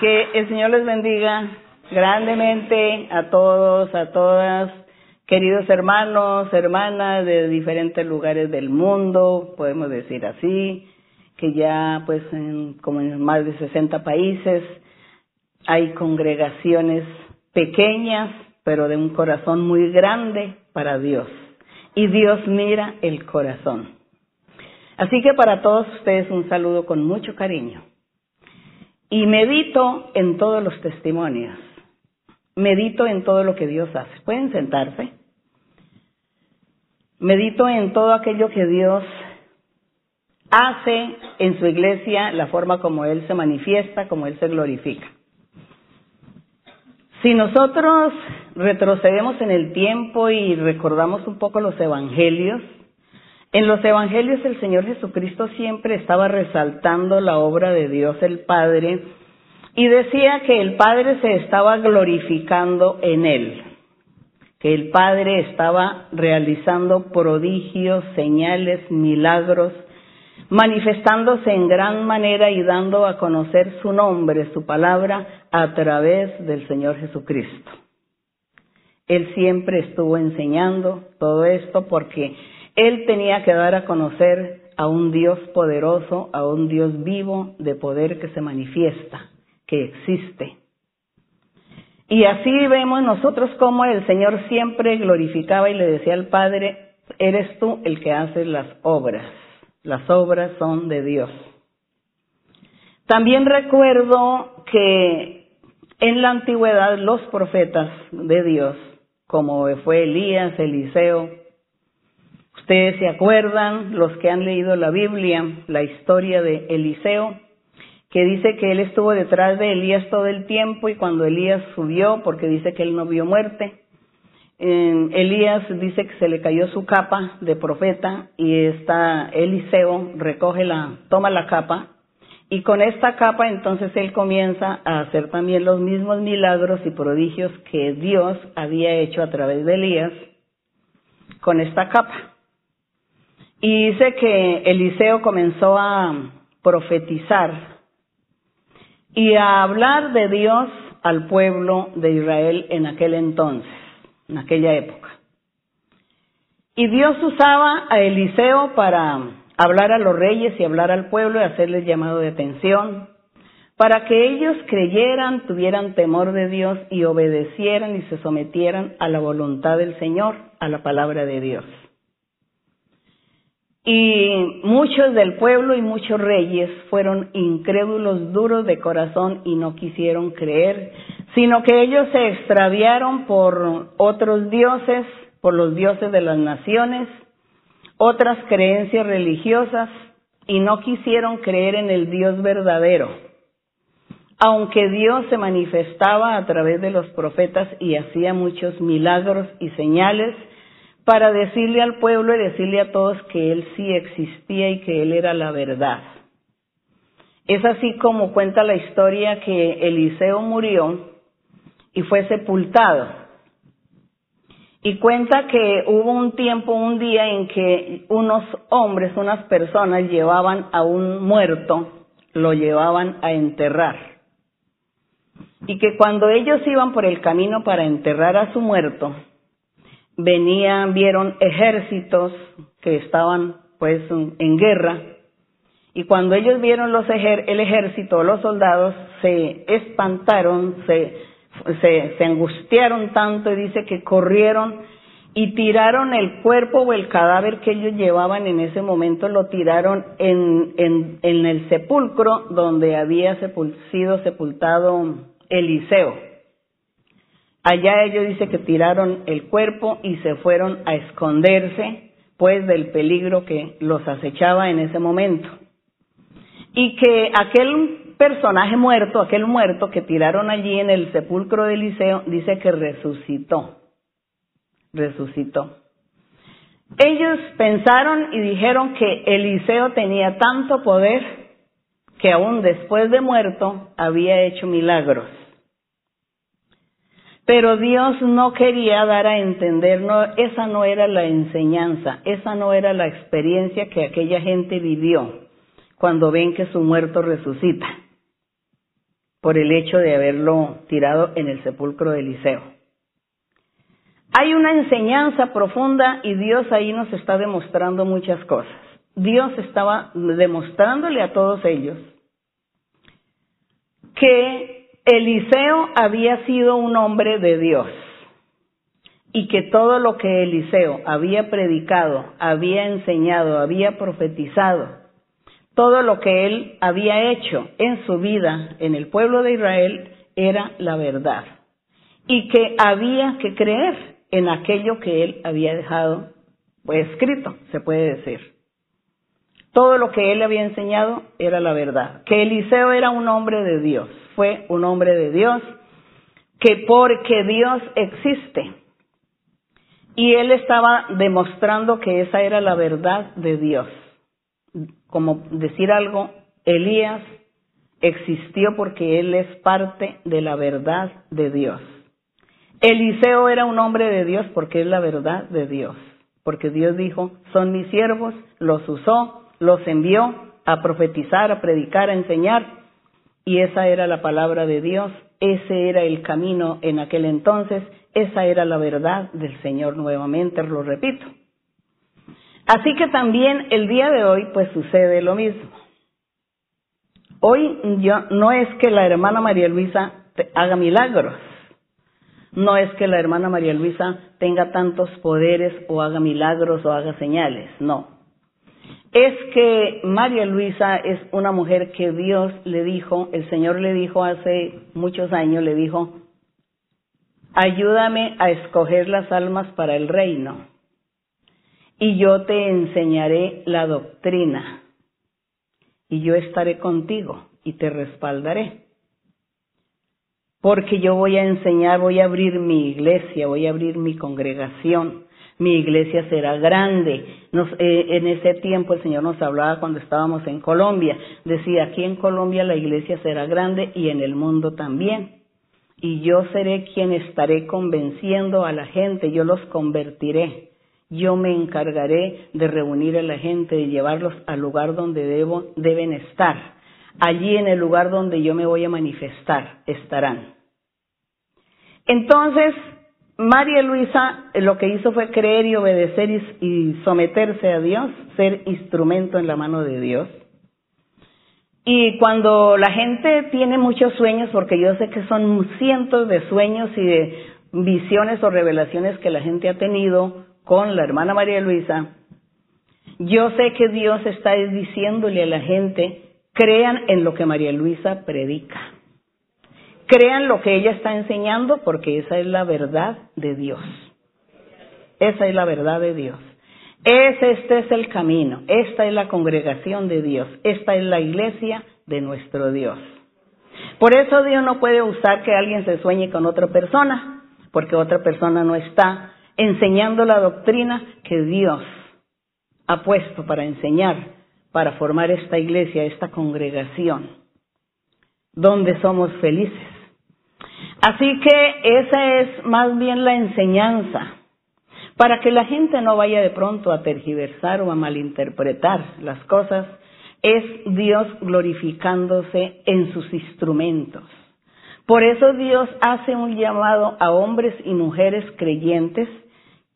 Que el Señor les bendiga grandemente a todos, a todas, queridos hermanos, hermanas de diferentes lugares del mundo, podemos decir así, que ya pues en, como en más de 60 países hay congregaciones pequeñas, pero de un corazón muy grande para Dios. Y Dios mira el corazón. Así que para todos ustedes un saludo con mucho cariño. Y medito en todos los testimonios. Medito en todo lo que Dios hace. ¿Pueden sentarse? Medito en todo aquello que Dios hace en su iglesia, la forma como Él se manifiesta, como Él se glorifica. Si nosotros retrocedemos en el tiempo y recordamos un poco los evangelios, en los evangelios el Señor Jesucristo siempre estaba resaltando la obra de Dios el Padre y decía que el Padre se estaba glorificando en él, que el Padre estaba realizando prodigios, señales, milagros, manifestándose en gran manera y dando a conocer su nombre, su palabra, a través del Señor Jesucristo. Él siempre estuvo enseñando todo esto porque él tenía que dar a conocer a un Dios poderoso, a un Dios vivo de poder que se manifiesta, que existe. Y así vemos nosotros cómo el Señor siempre glorificaba y le decía al Padre, eres tú el que haces las obras. Las obras son de Dios. También recuerdo que en la antigüedad los profetas de Dios, como fue Elías, Eliseo, Ustedes se acuerdan, los que han leído la Biblia, la historia de Eliseo, que dice que él estuvo detrás de Elías todo el tiempo y cuando Elías subió, porque dice que él no vio muerte, Elías dice que se le cayó su capa de profeta y está Eliseo recoge la, toma la capa y con esta capa entonces él comienza a hacer también los mismos milagros y prodigios que Dios había hecho a través de Elías con esta capa. Y dice que Eliseo comenzó a profetizar y a hablar de Dios al pueblo de Israel en aquel entonces, en aquella época. Y Dios usaba a Eliseo para hablar a los reyes y hablar al pueblo y hacerles llamado de atención, para que ellos creyeran, tuvieran temor de Dios y obedecieran y se sometieran a la voluntad del Señor, a la palabra de Dios. Y muchos del pueblo y muchos reyes fueron incrédulos, duros de corazón y no quisieron creer, sino que ellos se extraviaron por otros dioses, por los dioses de las naciones, otras creencias religiosas y no quisieron creer en el Dios verdadero. Aunque Dios se manifestaba a través de los profetas y hacía muchos milagros y señales, para decirle al pueblo y decirle a todos que Él sí existía y que Él era la verdad. Es así como cuenta la historia que Eliseo murió y fue sepultado. Y cuenta que hubo un tiempo, un día en que unos hombres, unas personas llevaban a un muerto, lo llevaban a enterrar. Y que cuando ellos iban por el camino para enterrar a su muerto, venían, vieron ejércitos que estaban pues en guerra y cuando ellos vieron los el ejército, los soldados se espantaron, se, se, angustiaron tanto y dice que corrieron y tiraron el cuerpo o el cadáver que ellos llevaban en ese momento, lo tiraron en, en, en el sepulcro donde había sido sepultado Eliseo. Allá ellos dice que tiraron el cuerpo y se fueron a esconderse, pues del peligro que los acechaba en ese momento. Y que aquel personaje muerto, aquel muerto que tiraron allí en el sepulcro de Eliseo, dice que resucitó. Resucitó. Ellos pensaron y dijeron que Eliseo tenía tanto poder que aún después de muerto había hecho milagros. Pero Dios no quería dar a entender, esa no era la enseñanza, esa no era la experiencia que aquella gente vivió cuando ven que su muerto resucita. por el hecho de haberlo tirado en el sepulcro de Eliseo. Hay una enseñanza profunda y Dios ahí nos está demostrando muchas cosas. Dios estaba demostrándole a todos ellos que Eliseo había sido un hombre de Dios y que todo lo que Eliseo había predicado, había enseñado, había profetizado, todo lo que él había hecho en su vida en el pueblo de Israel era la verdad y que había que creer en aquello que él había dejado pues, escrito, se puede decir. Todo lo que él había enseñado era la verdad. Que Eliseo era un hombre de Dios, fue un hombre de Dios, que porque Dios existe, y él estaba demostrando que esa era la verdad de Dios. Como decir algo, Elías existió porque él es parte de la verdad de Dios. Eliseo era un hombre de Dios porque es la verdad de Dios. Porque Dios dijo, son mis siervos, los usó, los envió a profetizar, a predicar, a enseñar. Y esa era la palabra de Dios, ese era el camino en aquel entonces esa era la verdad del Señor nuevamente, lo repito. Así que también el día de hoy pues sucede lo mismo. Hoy yo, no es que la hermana María Luisa haga milagros, no es que la hermana María Luisa tenga tantos poderes o haga milagros o haga señales, no. Es que María Luisa es una mujer que Dios le dijo, el Señor le dijo hace muchos años, le dijo, ayúdame a escoger las almas para el reino, y yo te enseñaré la doctrina, y yo estaré contigo y te respaldaré. Porque yo voy a enseñar, voy a abrir mi iglesia, voy a abrir mi congregación, mi iglesia será grande. Eh, en ese tiempo el Señor nos hablaba cuando estábamos en Colombia. Decía, aquí en Colombia la iglesia será grande y en el mundo también y yo seré quien estaré convenciendo a la gente, yo los convertiré. Yo me encargaré de reunir a la gente, de llevarlos al lugar donde debo, deben estar. Allí en el lugar donde yo me voy a manifestar, estarán. Entonces, María Luisa lo que hizo fue creer y obedecer y someterse a Dios, ser instrumento en la mano de Dios. Y cuando la gente tiene muchos sueños, porque yo sé que son cientos de sueños y de visiones o revelaciones que la gente ha tenido con la hermana María Luisa, yo sé que Dios está diciéndole a la gente, crean en lo que María Luisa predica. Crean lo que ella está enseñando porque esa es la verdad de Dios. Esa es la verdad de Dios. este es el camino, esta es la congregación de Dios, esta es la iglesia de nuestro Dios. Por eso Dios no puede usar que alguien se sueñe con otra persona, porque otra persona no está enseñando la doctrina que Dios ha puesto para enseñar, para formar esta iglesia, esta congregación, donde somos felices. Así que esa es más bien la enseñanza, para que la gente no vaya de pronto a tergiversar o a malinterpretar las cosas es Dios glorificándose en sus instrumentos. Por eso Dios hace un llamado a hombres y mujeres creyentes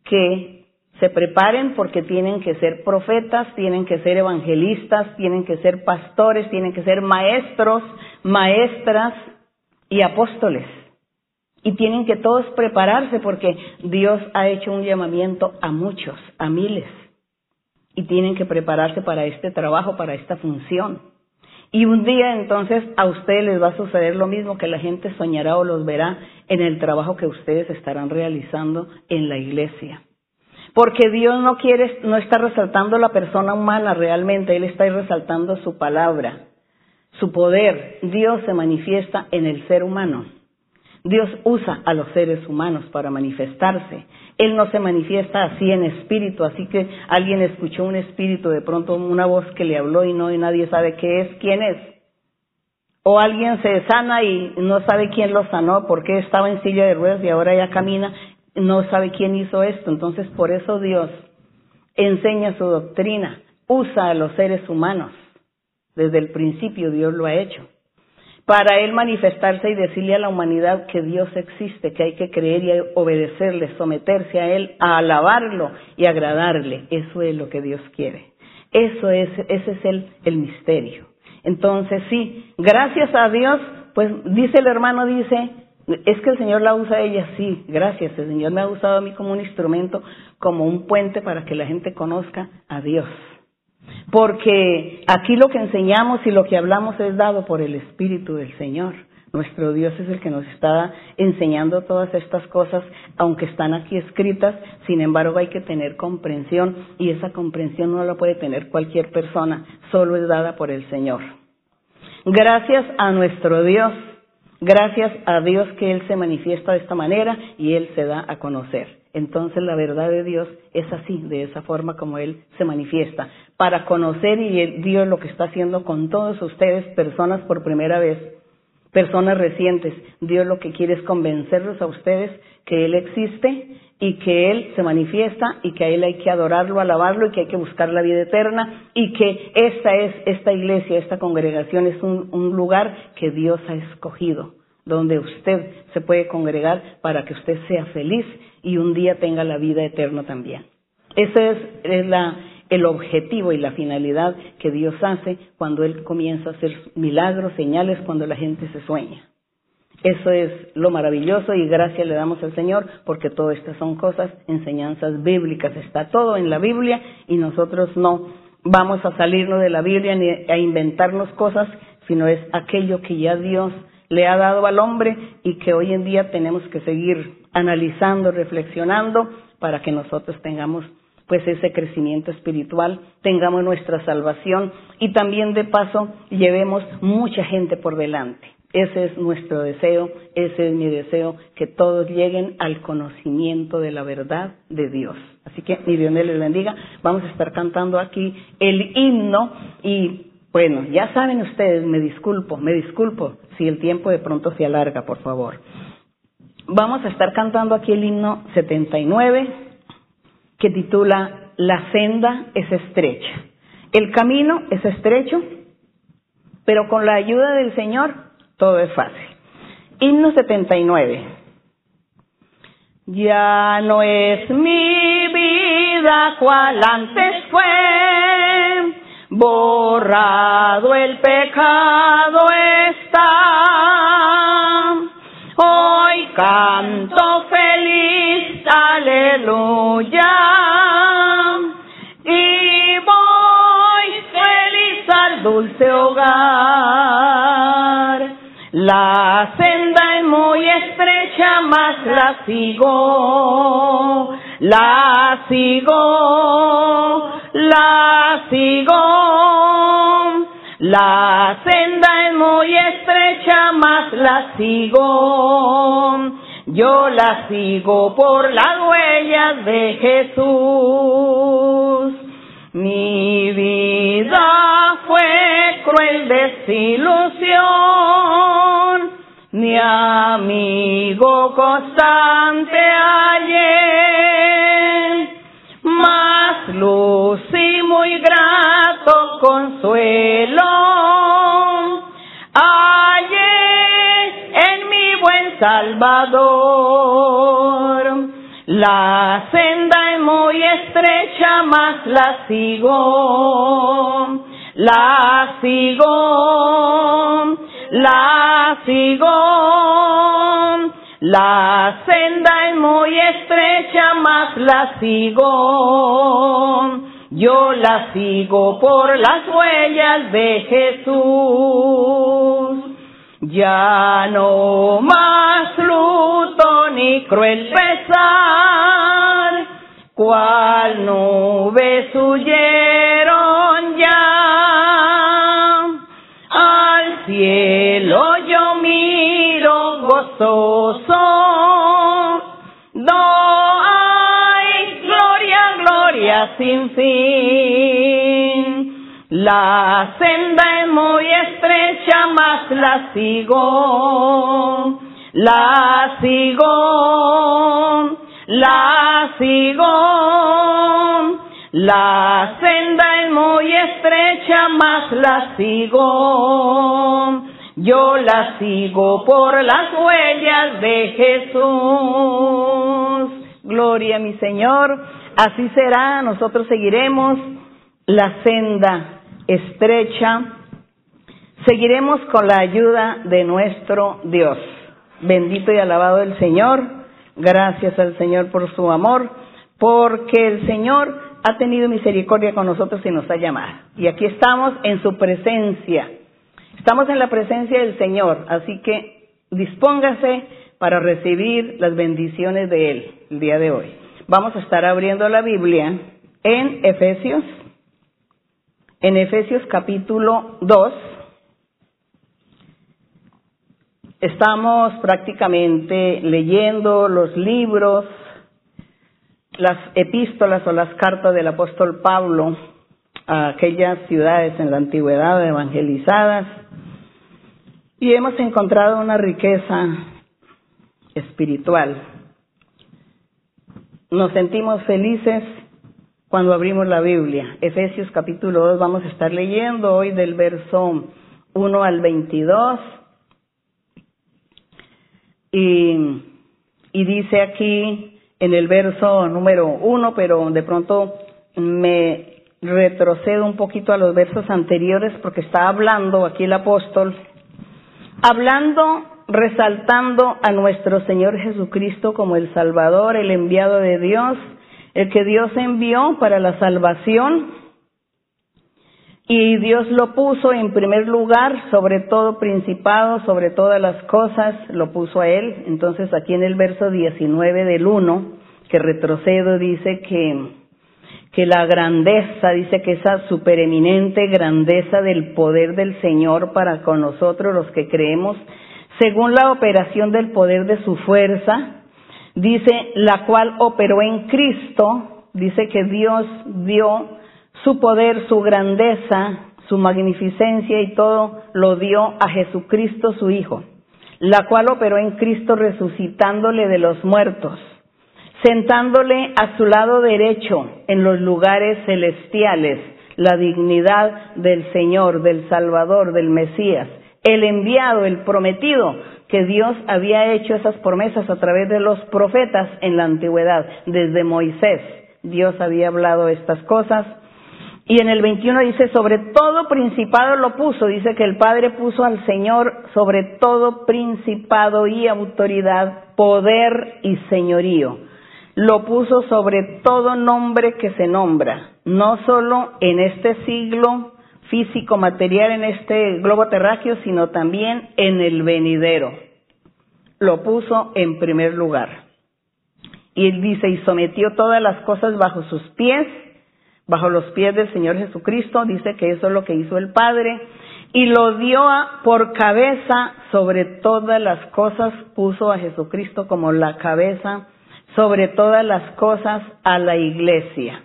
que se preparen porque tienen que ser profetas, tienen que ser evangelistas, tienen que ser pastores, tienen que ser maestros, maestras y apóstoles. Y tienen que todos prepararse porque Dios ha hecho un llamamiento a muchos, a miles y tienen que prepararse para este trabajo, para esta función. Y un día entonces a ustedes les va a suceder lo mismo que la gente soñará o los verá en el trabajo que ustedes estarán realizando en la iglesia. Porque Dios no quiere, no está resaltando la persona humana realmente, Él está resaltando su palabra, su poder. Dios se manifiesta en el ser humano. Dios usa a los seres humanos para manifestarse. Él no se manifiesta así en espíritu, así que alguien escuchó un espíritu, de pronto una voz que le habló y no y nadie sabe qué es, quién es. O alguien se sana y no sabe quién lo sanó, porque estaba en silla de ruedas y ahora ya camina, no sabe quién hizo esto. Entonces por eso Dios enseña su doctrina, usa a los seres humanos. Desde el principio Dios lo ha hecho para Él manifestarse y decirle a la humanidad que Dios existe, que hay que creer y obedecerle, someterse a Él, a alabarlo y agradarle. Eso es lo que Dios quiere. Eso es, ese es el, el misterio. Entonces sí, gracias a Dios, pues dice el hermano, dice, es que el Señor la usa a ella, sí, gracias, el Señor me ha usado a mí como un instrumento, como un puente para que la gente conozca a Dios. Porque aquí lo que enseñamos y lo que hablamos es dado por el Espíritu del Señor. Nuestro Dios es el que nos está enseñando todas estas cosas, aunque están aquí escritas, sin embargo hay que tener comprensión y esa comprensión no la puede tener cualquier persona, solo es dada por el Señor. Gracias a nuestro Dios, gracias a Dios que Él se manifiesta de esta manera y Él se da a conocer. Entonces la verdad de Dios es así, de esa forma como Él se manifiesta, para conocer y Dios lo que está haciendo con todos ustedes, personas por primera vez, personas recientes. Dios lo que quiere es convencerlos a ustedes que Él existe y que Él se manifiesta y que a Él hay que adorarlo, alabarlo y que hay que buscar la vida eterna y que esta es, esta iglesia, esta congregación es un, un lugar que Dios ha escogido donde usted se puede congregar para que usted sea feliz y un día tenga la vida eterna también. Ese es, la, el objetivo y la finalidad que Dios hace cuando Él comienza a hacer milagros, señales, cuando la gente se sueña. Eso es lo maravilloso y gracias le damos al Señor porque todas estas son cosas, enseñanzas bíblicas, está todo en la Biblia y nosotros no vamos a salirnos de la Biblia ni a inventarnos cosas, sino es aquello que ya Dios le ha dado al hombre y que hoy en día tenemos que seguir analizando, reflexionando para que nosotros tengamos pues ese crecimiento espiritual, tengamos nuestra salvación y también de paso llevemos mucha gente por delante. Ese es nuestro deseo, ese es mi deseo, que todos lleguen al conocimiento de la verdad de Dios. Así que mi Dios les bendiga. Vamos a estar cantando aquí el himno y bueno, ya saben ustedes, me disculpo, me disculpo si el tiempo de pronto se alarga, por favor. Vamos a estar cantando aquí el himno 79 que titula La senda es estrecha. El camino es estrecho, pero con la ayuda del Señor todo es fácil. Himno 79. Ya no es mi vida cual antes fue borrado el pecado está. Hoy canto feliz, aleluya. Dulce hogar. La senda es muy estrecha, mas la sigo, la sigo, la sigo. La senda es muy estrecha, mas la sigo. Yo la sigo por las huellas de Jesús. Mi vida fue cruel desilusión, mi amigo constante ayer, más luz y muy grato consuelo. Hallé en mi buen Salvador la senda es muy estrecha, mas la sigo, la sigo, la sigo. La senda es muy estrecha, mas la sigo. Yo la sigo por las huellas de Jesús. Ya no más luto ni cruel pesar, cual nubes huyeron cielo yo miro gozoso, no hay gloria, gloria sin fin. La senda es muy estrecha, mas la sigo, la sigo, la sigo. La senda es muy estrecha, mas la sigo. Yo la sigo por las huellas de Jesús. Gloria a mi Señor. Así será. Nosotros seguiremos la senda estrecha. Seguiremos con la ayuda de nuestro Dios. Bendito y alabado el Señor. Gracias al Señor por su amor, porque el Señor ha tenido misericordia con nosotros y nos ha llamado. Y aquí estamos en su presencia. Estamos en la presencia del Señor, así que dispóngase para recibir las bendiciones de Él el día de hoy. Vamos a estar abriendo la Biblia en Efesios, en Efesios capítulo 2. Estamos prácticamente leyendo los libros, las epístolas o las cartas del apóstol Pablo a aquellas ciudades en la antigüedad evangelizadas y hemos encontrado una riqueza espiritual nos sentimos felices cuando abrimos la Biblia. Efesios capítulo 2 vamos a estar leyendo hoy del verso 1 al 22. Y, y dice aquí en el verso número 1, pero de pronto me retrocedo un poquito a los versos anteriores porque está hablando aquí el apóstol, hablando resaltando a nuestro Señor Jesucristo como el Salvador, el enviado de Dios, el que Dios envió para la salvación. Y Dios lo puso en primer lugar sobre todo principado, sobre todas las cosas, lo puso a Él. Entonces aquí en el verso 19 del 1, que retrocedo, dice que, que la grandeza, dice que esa supereminente grandeza del poder del Señor para con nosotros los que creemos, según la operación del poder de su fuerza, dice, la cual operó en Cristo, dice que Dios dio su poder, su grandeza, su magnificencia y todo lo dio a Jesucristo su Hijo, la cual operó en Cristo resucitándole de los muertos, sentándole a su lado derecho en los lugares celestiales, la dignidad del Señor, del Salvador, del Mesías, el enviado, el prometido, que Dios había hecho esas promesas a través de los profetas en la antigüedad, desde Moisés. Dios había hablado estas cosas. Y en el 21 dice, sobre todo principado lo puso, dice que el Padre puso al Señor sobre todo principado y autoridad, poder y señorío. Lo puso sobre todo nombre que se nombra, no solo en este siglo, físico, material en este globo terráqueo, sino también en el venidero. Lo puso en primer lugar. Y él dice, y sometió todas las cosas bajo sus pies, bajo los pies del Señor Jesucristo, dice que eso es lo que hizo el Padre, y lo dio por cabeza sobre todas las cosas, puso a Jesucristo como la cabeza sobre todas las cosas a la iglesia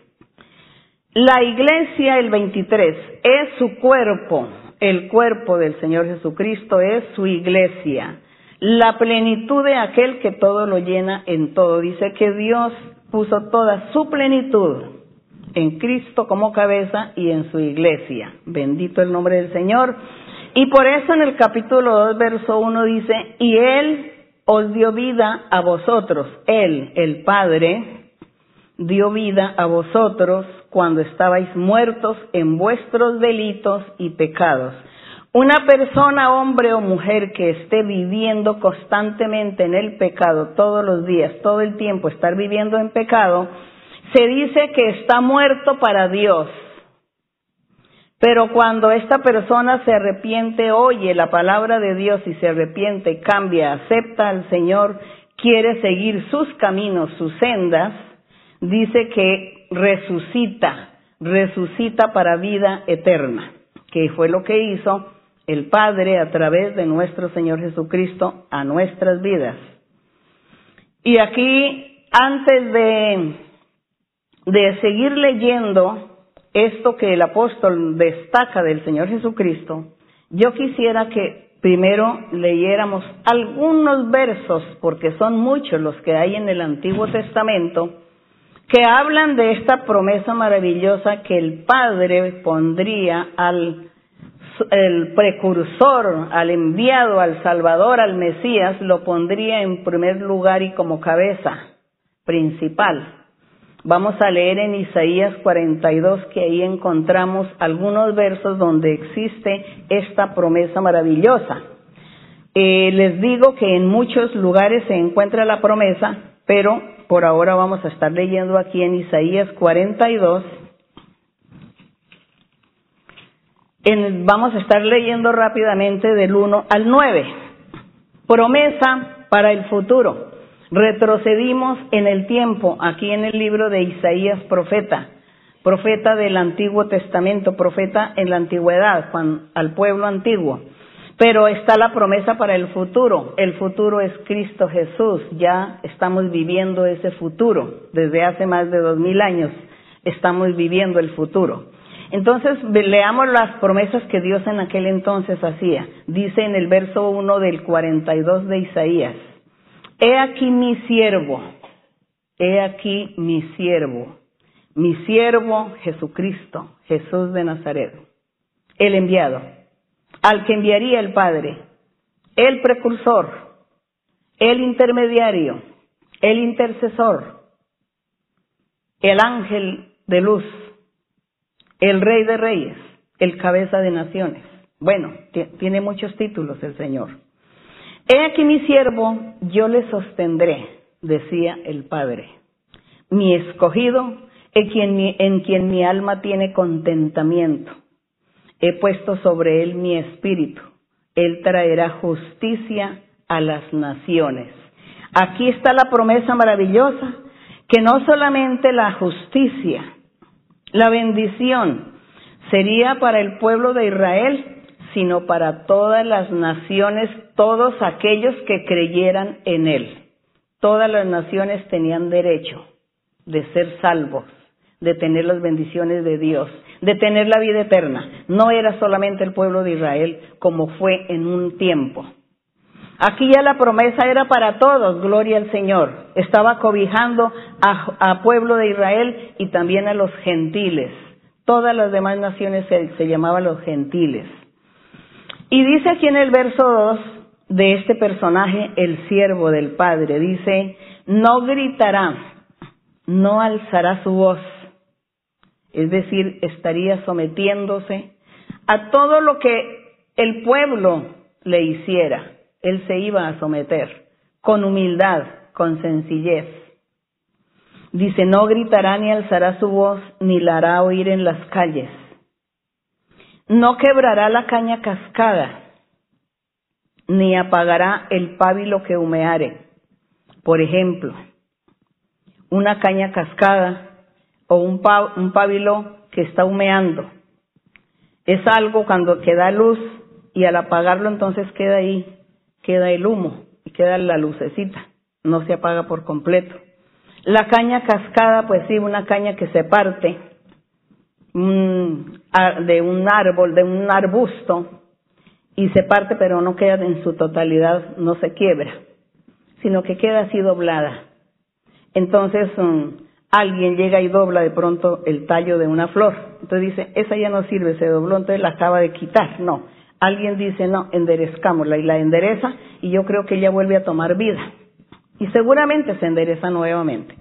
la iglesia, el 23, es su cuerpo, el cuerpo del Señor Jesucristo es su iglesia, la plenitud de aquel que todo lo llena en todo. Dice que Dios puso toda su plenitud en Cristo como cabeza y en su iglesia. Bendito el nombre del Señor. Y por eso en el capítulo 2, verso 1 dice, y Él os dio vida a vosotros, Él, el Padre, dio vida a vosotros cuando estabais muertos en vuestros delitos y pecados. Una persona, hombre o mujer que esté viviendo constantemente en el pecado todos los días, todo el tiempo, estar viviendo en pecado, se dice que está muerto para Dios. Pero cuando esta persona se arrepiente, oye la palabra de Dios y se arrepiente, cambia, acepta al Señor, quiere seguir sus caminos, sus sendas, dice que resucita, resucita para vida eterna, que fue lo que hizo el Padre a través de nuestro Señor Jesucristo a nuestras vidas. Y aquí, antes de, de seguir leyendo esto que el apóstol destaca del Señor Jesucristo, yo quisiera que primero leyéramos algunos versos, porque son muchos los que hay en el Antiguo Testamento, que hablan de esta promesa maravillosa que el Padre pondría al el precursor, al enviado, al Salvador, al Mesías, lo pondría en primer lugar y como cabeza principal. Vamos a leer en Isaías 42 que ahí encontramos algunos versos donde existe esta promesa maravillosa. Eh, les digo que en muchos lugares se encuentra la promesa, pero por ahora vamos a estar leyendo aquí en Isaías 42 vamos a estar leyendo rápidamente del 1 al 9. Promesa para el futuro. Retrocedimos en el tiempo, aquí en el libro de Isaías, profeta, profeta del Antiguo Testamento, profeta en la antigüedad, al pueblo antiguo. Pero está la promesa para el futuro. El futuro es Cristo Jesús. Ya estamos viviendo ese futuro. Desde hace más de dos mil años estamos viviendo el futuro. Entonces, leamos las promesas que Dios en aquel entonces hacía. Dice en el verso 1 del 42 de Isaías, He aquí mi siervo, he aquí mi siervo, mi siervo Jesucristo, Jesús de Nazaret, el enviado, al que enviaría el Padre, el precursor, el intermediario, el intercesor, el ángel de luz. El rey de reyes, el cabeza de naciones. Bueno, tiene muchos títulos el Señor. He aquí mi siervo, yo le sostendré, decía el Padre. Mi escogido, en quien mi, en quien mi alma tiene contentamiento. He puesto sobre él mi espíritu. Él traerá justicia a las naciones. Aquí está la promesa maravillosa, que no solamente la justicia, la bendición sería para el pueblo de Israel, sino para todas las naciones, todos aquellos que creyeran en Él. Todas las naciones tenían derecho de ser salvos, de tener las bendiciones de Dios, de tener la vida eterna. No era solamente el pueblo de Israel como fue en un tiempo. Aquí ya la promesa era para todos, gloria al Señor. Estaba cobijando a, pueblo de Israel y también a los gentiles. Todas las demás naciones se, se llamaban los gentiles. Y dice aquí en el verso 2 de este personaje, el siervo del Padre, dice, no gritará, no alzará su voz. Es decir, estaría sometiéndose a todo lo que el pueblo le hiciera él se iba a someter con humildad, con sencillez. Dice, no gritará ni alzará su voz, ni la hará oír en las calles. No quebrará la caña cascada, ni apagará el pábilo que humeare. Por ejemplo, una caña cascada o un, pábilo que está humeando. Es algo cuando queda luz y al apagarlo entonces queda ahí queda el humo y queda la lucecita, no se apaga por completo. La caña cascada, pues sí, una caña que se parte de un árbol, de un arbusto, y se parte pero no queda en su totalidad, no se quiebra, sino que queda así doblada. Entonces um, alguien llega y dobla de pronto el tallo de una flor. Entonces dice, esa ya no sirve, se dobló, entonces la acaba de quitar. No, Alguien dice, no, enderezcámosla y la endereza y yo creo que ella vuelve a tomar vida. Y seguramente se endereza nuevamente.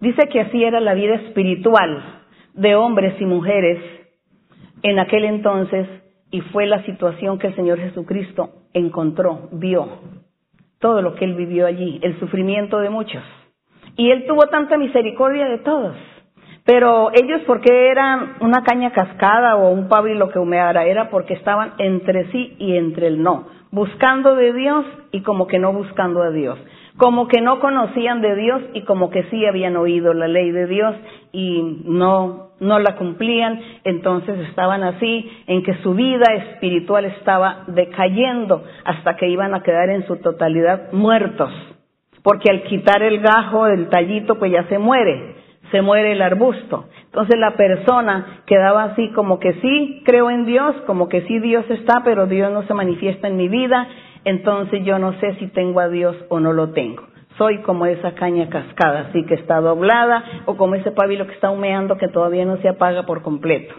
Dice que así era la vida espiritual de hombres y mujeres en aquel entonces y fue la situación que el Señor Jesucristo encontró, vio, todo lo que él vivió allí, el sufrimiento de muchos. Y él tuvo tanta misericordia de todos. Pero ellos, ¿por qué eran una caña cascada o un pábilo que humeara? Era porque estaban entre sí y entre el no, buscando de Dios y como que no buscando a Dios, como que no conocían de Dios y como que sí habían oído la ley de Dios y no, no la cumplían, entonces estaban así en que su vida espiritual estaba decayendo hasta que iban a quedar en su totalidad muertos, porque al quitar el gajo del tallito pues ya se muere se muere el arbusto. Entonces la persona quedaba así como que sí, creo en Dios, como que sí Dios está, pero Dios no se manifiesta en mi vida, entonces yo no sé si tengo a Dios o no lo tengo. Soy como esa caña cascada, así que está doblada, o como ese pabilo que está humeando que todavía no se apaga por completo.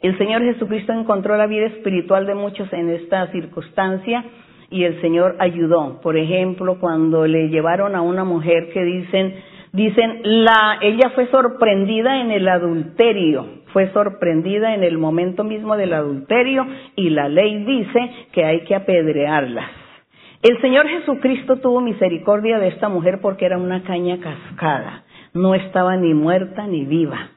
El Señor Jesucristo encontró la vida espiritual de muchos en esta circunstancia y el Señor ayudó. Por ejemplo, cuando le llevaron a una mujer que dicen, dicen, la, ella fue sorprendida en el adulterio, fue sorprendida en el momento mismo del adulterio y la ley dice que hay que apedrearla. El Señor Jesucristo tuvo misericordia de esta mujer porque era una caña cascada, no estaba ni muerta ni viva.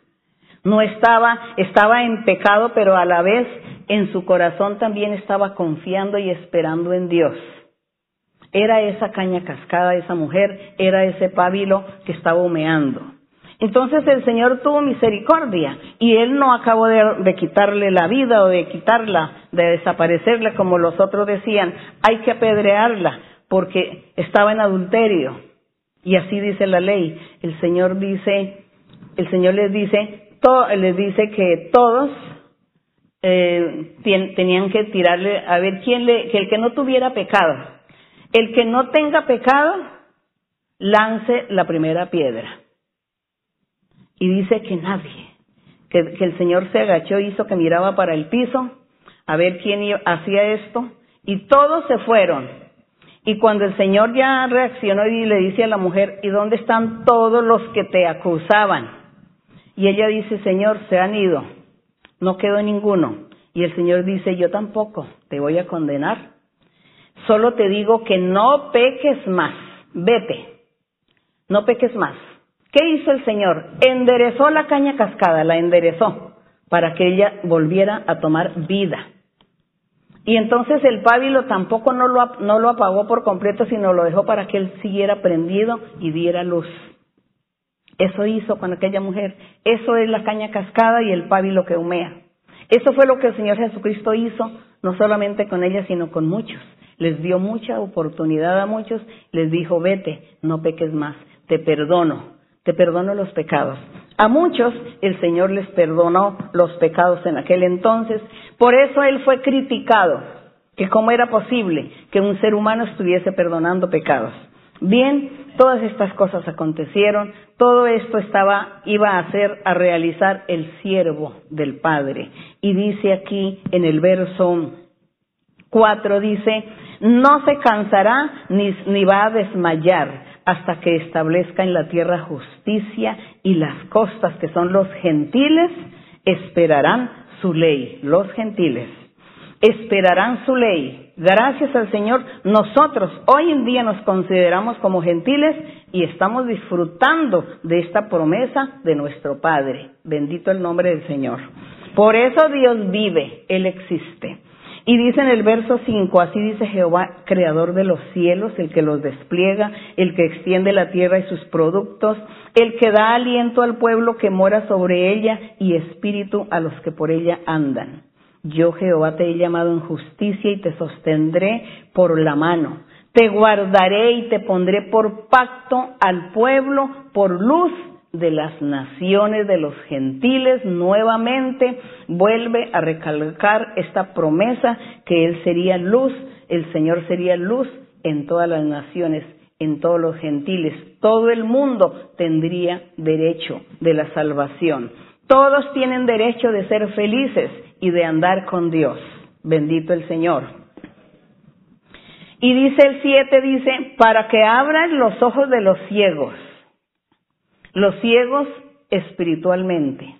No estaba, estaba en pecado, pero a la vez en su corazón también estaba confiando y esperando en Dios. Era esa caña cascada, esa mujer, era ese pábilo que estaba humeando. Entonces el Señor tuvo misericordia y Él no acabó de, quitarle la vida o de quitarla, de desaparecerla como los otros decían, hay que apedrearla porque estaba en adulterio. Y así dice la ley. El Señor dice, el Señor les dice, les dice que todos eh, tenían que tirarle a ver quién le, que el que no tuviera pecado, el que no tenga pecado, lance la primera piedra. Y dice que nadie, que, el Señor se agachó, hizo que miraba para el piso a ver quién hacía esto, y todos se fueron. Y cuando el Señor ya reaccionó y le dice a la mujer, ¿y dónde están todos los que te acusaban? Y ella dice, Señor, se han ido, no quedó ninguno. Y el Señor dice, yo tampoco te voy a condenar. Solo te digo que no peques más, vete, no peques más. ¿Qué hizo el Señor? Enderezó la caña cascada, la enderezó para que ella volviera a tomar vida. Y entonces el pábilo tampoco no lo, no lo apagó por completo, sino lo dejó para que él siguiera prendido y diera luz. Eso hizo con aquella mujer. Eso es la caña cascada y el pábilo que humea. Eso fue lo que el Señor Jesucristo hizo, no solamente con ella, sino con muchos. Les dio mucha oportunidad a muchos, les dijo, vete, no peques más, te perdono, te perdono los pecados. A muchos el Señor les perdonó los pecados en aquel entonces, por eso Él fue criticado, que cómo era posible que un ser humano estuviese perdonando pecados. Bien, todas estas cosas acontecieron, todo esto estaba, iba a hacer, a realizar el siervo del Padre. Y dice aquí en el verso 4, dice, no se cansará ni, ni va a desmayar hasta que establezca en la tierra justicia y las costas que son los gentiles esperarán su ley, los gentiles esperarán su ley. Gracias al Señor, nosotros hoy en día nos consideramos como gentiles y estamos disfrutando de esta promesa de nuestro Padre. Bendito el nombre del Señor. Por eso Dios vive, Él existe. Y dice en el verso 5, así dice Jehová, creador de los cielos, el que los despliega, el que extiende la tierra y sus productos, el que da aliento al pueblo que mora sobre ella y espíritu a los que por ella andan. Yo Jehová te he llamado en justicia y te sostendré por la mano. Te guardaré y te pondré por pacto al pueblo, por luz de las naciones, de los gentiles. Nuevamente vuelve a recalcar esta promesa que Él sería luz, el Señor sería luz en todas las naciones, en todos los gentiles. Todo el mundo tendría derecho de la salvación. Todos tienen derecho de ser felices y de andar con Dios. Bendito el Señor. Y dice el 7, dice, para que abran los ojos de los ciegos, los ciegos espiritualmente.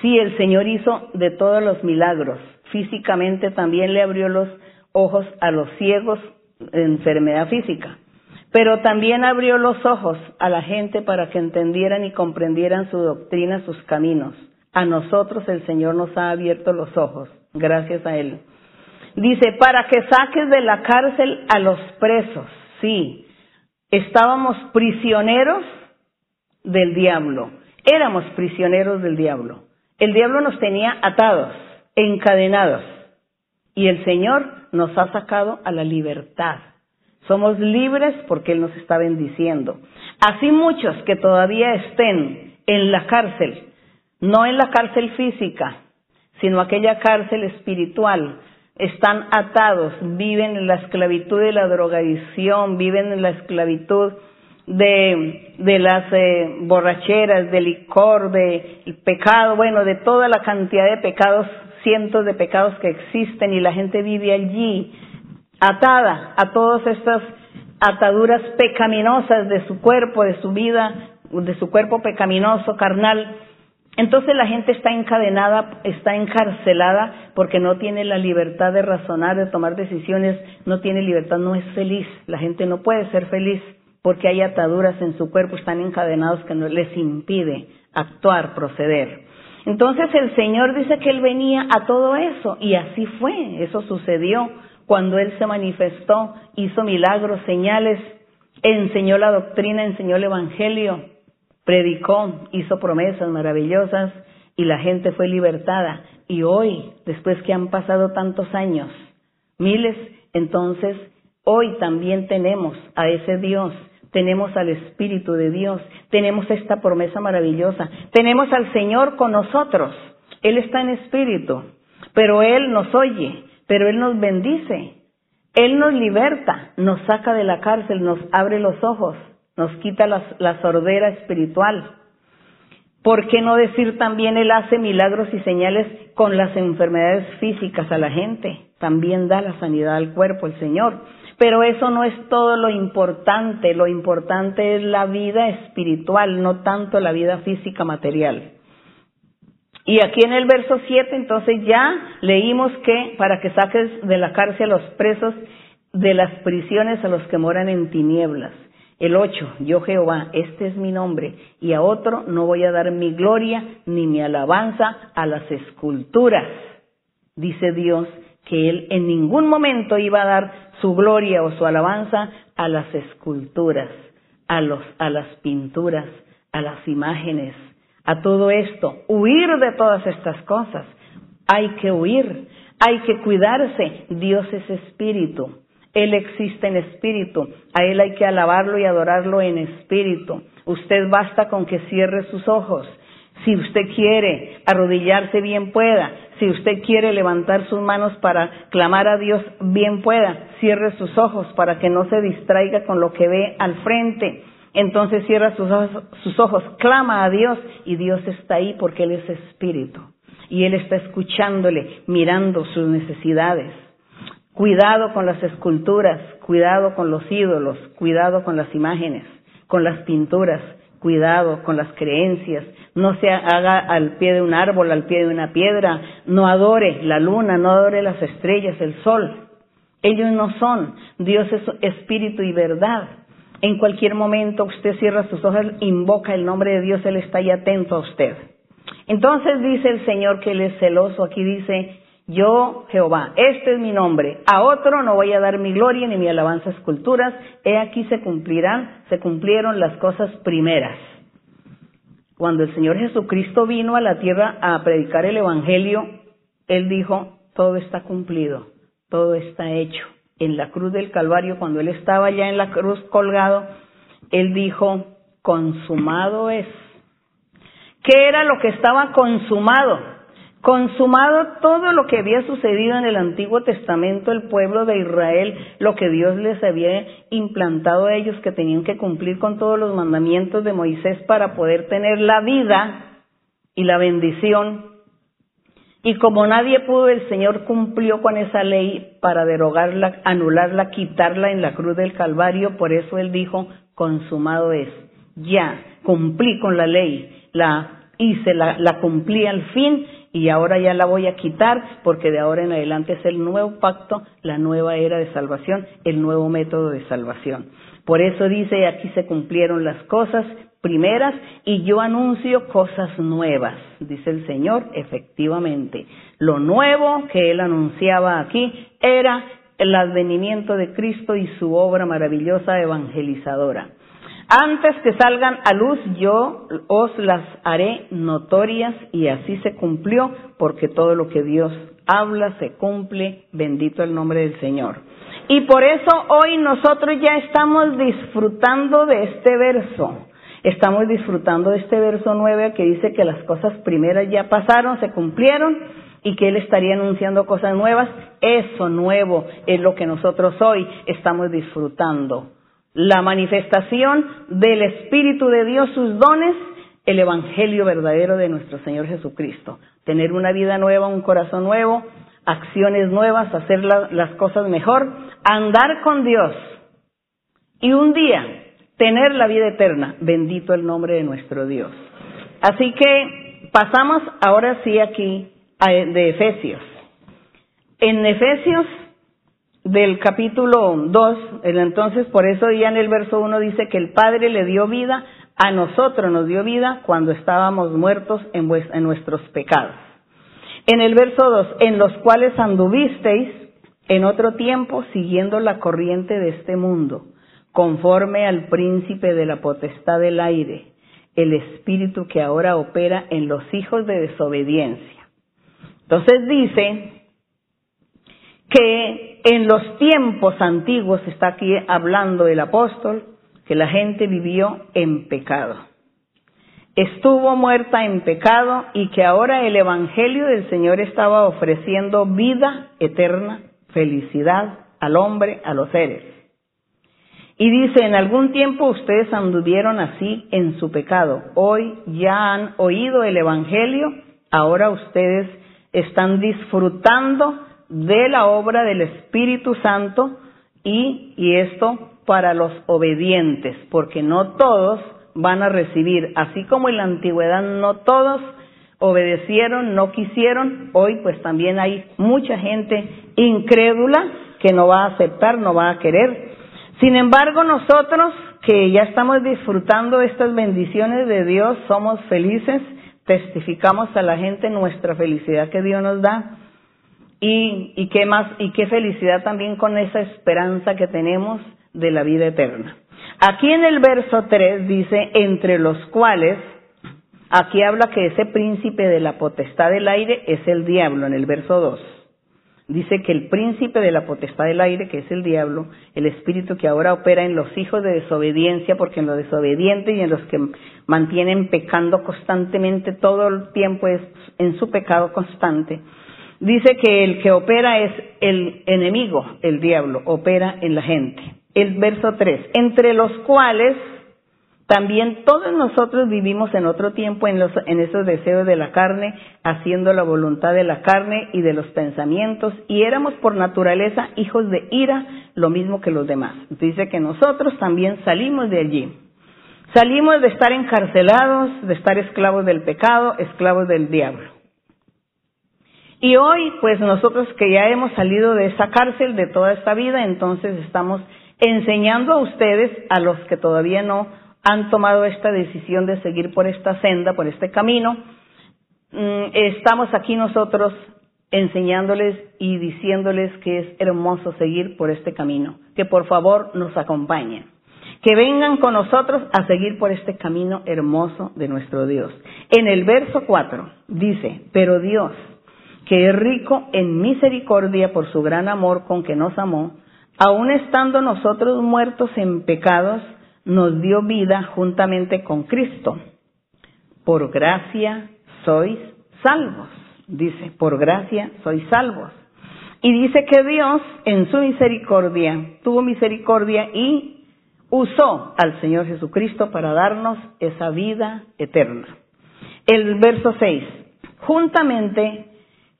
Sí, el Señor hizo de todos los milagros. Físicamente también le abrió los ojos a los ciegos de enfermedad física. Pero también abrió los ojos a la gente para que entendieran y comprendieran su doctrina, sus caminos. A nosotros el Señor nos ha abierto los ojos, gracias a Él. Dice, para que saques de la cárcel a los presos. Sí, estábamos prisioneros del diablo. Éramos prisioneros del diablo. El diablo nos tenía atados, encadenados. Y el Señor nos ha sacado a la libertad. Somos libres porque Él nos está bendiciendo. Así muchos que todavía estén en la cárcel, no en la cárcel física, sino aquella cárcel espiritual, están atados, viven en la esclavitud de la drogadicción, viven en la esclavitud de, de las eh, borracheras, del licor, del pecado, bueno, de toda la cantidad de pecados, cientos de pecados que existen y la gente vive allí atada a todas estas ataduras pecaminosas de su cuerpo, de su vida, de su cuerpo pecaminoso, carnal. Entonces la gente está encadenada, está encarcelada porque no tiene la libertad de razonar, de tomar decisiones, no tiene libertad, no es feliz. La gente no puede ser feliz porque hay ataduras en su cuerpo, están encadenados que no les impide actuar, proceder. Entonces el Señor dice que Él venía a todo eso y así fue, eso sucedió cuando Él se manifestó, hizo milagros, señales, enseñó la doctrina, enseñó el Evangelio, predicó, hizo promesas maravillosas y la gente fue libertada. Y hoy, después que han pasado tantos años, miles, entonces hoy también tenemos a ese Dios, tenemos al Espíritu de Dios, tenemos esta promesa maravillosa, tenemos al Señor con nosotros. Él está en espíritu, pero Él nos oye, pero Él nos bendice, Él nos liberta, nos saca de la cárcel, nos abre los ojos, nos quita la, sordera espiritual. ¿Por qué no decir también Él hace milagros y señales con las enfermedades físicas a la gente? También da la sanidad al cuerpo el Señor. Pero eso no es todo lo importante, lo importante es la vida espiritual, no tanto la vida física material. Y aquí en el verso 7 entonces ya leímos que para que saques de la cárcel a los presos de las prisiones a los que moran en tinieblas. El 8, yo Jehová, este es mi nombre, y a otro no voy a dar mi gloria ni mi alabanza a las esculturas. Dice Dios que Él en ningún momento iba a dar su gloria o su alabanza a las esculturas, a, los, a las pinturas, a las imágenes, a todo esto, huir de todas estas cosas. Hay que huir, hay que cuidarse. Dios es espíritu. Él existe en espíritu. A Él hay que alabarlo y adorarlo en espíritu. Usted basta con que cierre sus ojos. Si usted quiere arrodillarse, bien pueda. Si usted quiere levantar sus manos para clamar a Dios, bien pueda. Cierre sus ojos para que no se distraiga con lo que ve al frente entonces cierra sus ojos, sus ojos, clama a Dios y Dios está ahí porque Él es espíritu y Él está escuchándole, mirando sus necesidades. Cuidado con las esculturas, cuidado con los ídolos, cuidado con las imágenes, con las pinturas, cuidado con las creencias. No se haga al pie de un árbol, al pie de una piedra, no adore la luna, no adore las estrellas, el sol. Ellos no son. Dios es espíritu y verdad. En cualquier momento usted cierra sus ojos, invoca el nombre de Dios, Él está ahí atento a usted. Entonces dice el Señor que Él es celoso, aquí dice, yo Jehová, este es mi nombre, a otro no voy a dar mi gloria ni mi alabanza a esculturas, he aquí se cumplirán, se cumplieron las cosas primeras. Cuando el Señor Jesucristo vino a la tierra a predicar el Evangelio, Él dijo, todo está cumplido, todo está hecho en la cruz del Calvario, cuando él estaba ya en la cruz colgado, él dijo, consumado es. ¿Qué era lo que estaba consumado? Consumado todo lo que había sucedido en el Antiguo Testamento, el pueblo de Israel, lo que Dios les había implantado a ellos, que tenían que cumplir con todos los mandamientos de Moisés para poder tener la vida y la bendición y como nadie pudo, el Señor cumplió con esa ley para derogarla, anularla, quitarla en la cruz del Calvario. Por eso Él dijo, consumado es. Ya, cumplí con la ley, la hice, la, la cumplí al fin y ahora ya la voy a quitar porque de ahora en adelante es el nuevo pacto, la nueva era de salvación, el nuevo método de salvación. Por eso dice, aquí se cumplieron las cosas primeras y yo anuncio cosas nuevas, dice el Señor, efectivamente. Lo nuevo que él anunciaba aquí era el advenimiento de Cristo y su obra maravillosa evangelizadora. Antes que salgan a luz yo os las haré notorias y así se cumplió porque todo lo que Dios habla se cumple, bendito el nombre del Señor. Y por eso hoy nosotros ya estamos disfrutando de este verso. Estamos disfrutando de este verso 9 que dice que las cosas primeras ya pasaron, se cumplieron y que Él estaría anunciando cosas nuevas. Eso nuevo es lo que nosotros hoy estamos disfrutando. La manifestación del Espíritu de Dios, sus dones, el Evangelio verdadero de nuestro Señor Jesucristo. Tener una vida nueva, un corazón nuevo, acciones nuevas, hacer las cosas mejor, andar con Dios y un día tener la vida eterna. Bendito el nombre de nuestro Dios. Así que pasamos ahora sí aquí de Efesios. En Efesios del capítulo 2, entonces por eso ya en el verso 1 dice que el Padre le dio vida, a nosotros nos dio vida cuando estábamos muertos en, en nuestros pecados. En el verso 2, en los cuales anduvisteis en otro tiempo siguiendo la corriente de este mundo, conforme al príncipe de la potestad del aire, el espíritu que ahora opera en los hijos de desobediencia. Entonces dice que en los tiempos antiguos, está aquí hablando el apóstol, que la gente vivió en pecado. Estuvo muerta en pecado y que ahora el Evangelio del Señor estaba ofreciendo vida eterna, felicidad al hombre, a los seres. Y dice, en algún tiempo ustedes anduvieron así en su pecado. Hoy ya han oído el Evangelio, ahora ustedes están disfrutando de la obra del Espíritu Santo y, y esto para los obedientes, porque no todos van a recibir, así como en la antigüedad no todos obedecieron, no quisieron, hoy pues también hay mucha gente incrédula que no va a aceptar, no va a querer. Sin embargo, nosotros que ya estamos disfrutando estas bendiciones de Dios, somos felices, testificamos a la gente nuestra felicidad que Dios nos da y, y qué más, y qué felicidad también con esa esperanza que tenemos de la vida eterna. Aquí en el verso 3 dice, entre los cuales, aquí habla que ese príncipe de la potestad del aire es el diablo, en el verso 2. Dice que el príncipe de la potestad del aire, que es el diablo, el espíritu que ahora opera en los hijos de desobediencia, porque en los desobedientes y en los que mantienen pecando constantemente todo el tiempo es en su pecado constante, dice que el que opera es el enemigo, el diablo, opera en la gente. El verso 3, entre los cuales también todos nosotros vivimos en otro tiempo en, los, en esos deseos de la carne, haciendo la voluntad de la carne y de los pensamientos, y éramos por naturaleza hijos de ira, lo mismo que los demás. Dice que nosotros también salimos de allí. Salimos de estar encarcelados, de estar esclavos del pecado, esclavos del diablo. Y hoy, pues nosotros que ya hemos salido de esa cárcel, de toda esta vida, entonces estamos enseñando a ustedes, a los que todavía no han tomado esta decisión de seguir por esta senda, por este camino, mm, estamos aquí nosotros enseñándoles y diciéndoles que es hermoso seguir por este camino, que por favor nos acompañen, que vengan con nosotros a seguir por este camino hermoso de nuestro Dios. En el verso 4 dice, pero Dios, que es rico en misericordia por su gran amor con que nos amó, aun estando nosotros muertos en pecados, nos dio vida juntamente con Cristo. Por gracia sois salvos. Dice, por gracia sois salvos. Y dice que Dios en su misericordia tuvo misericordia y usó al Señor Jesucristo para darnos esa vida eterna. El verso 6. Juntamente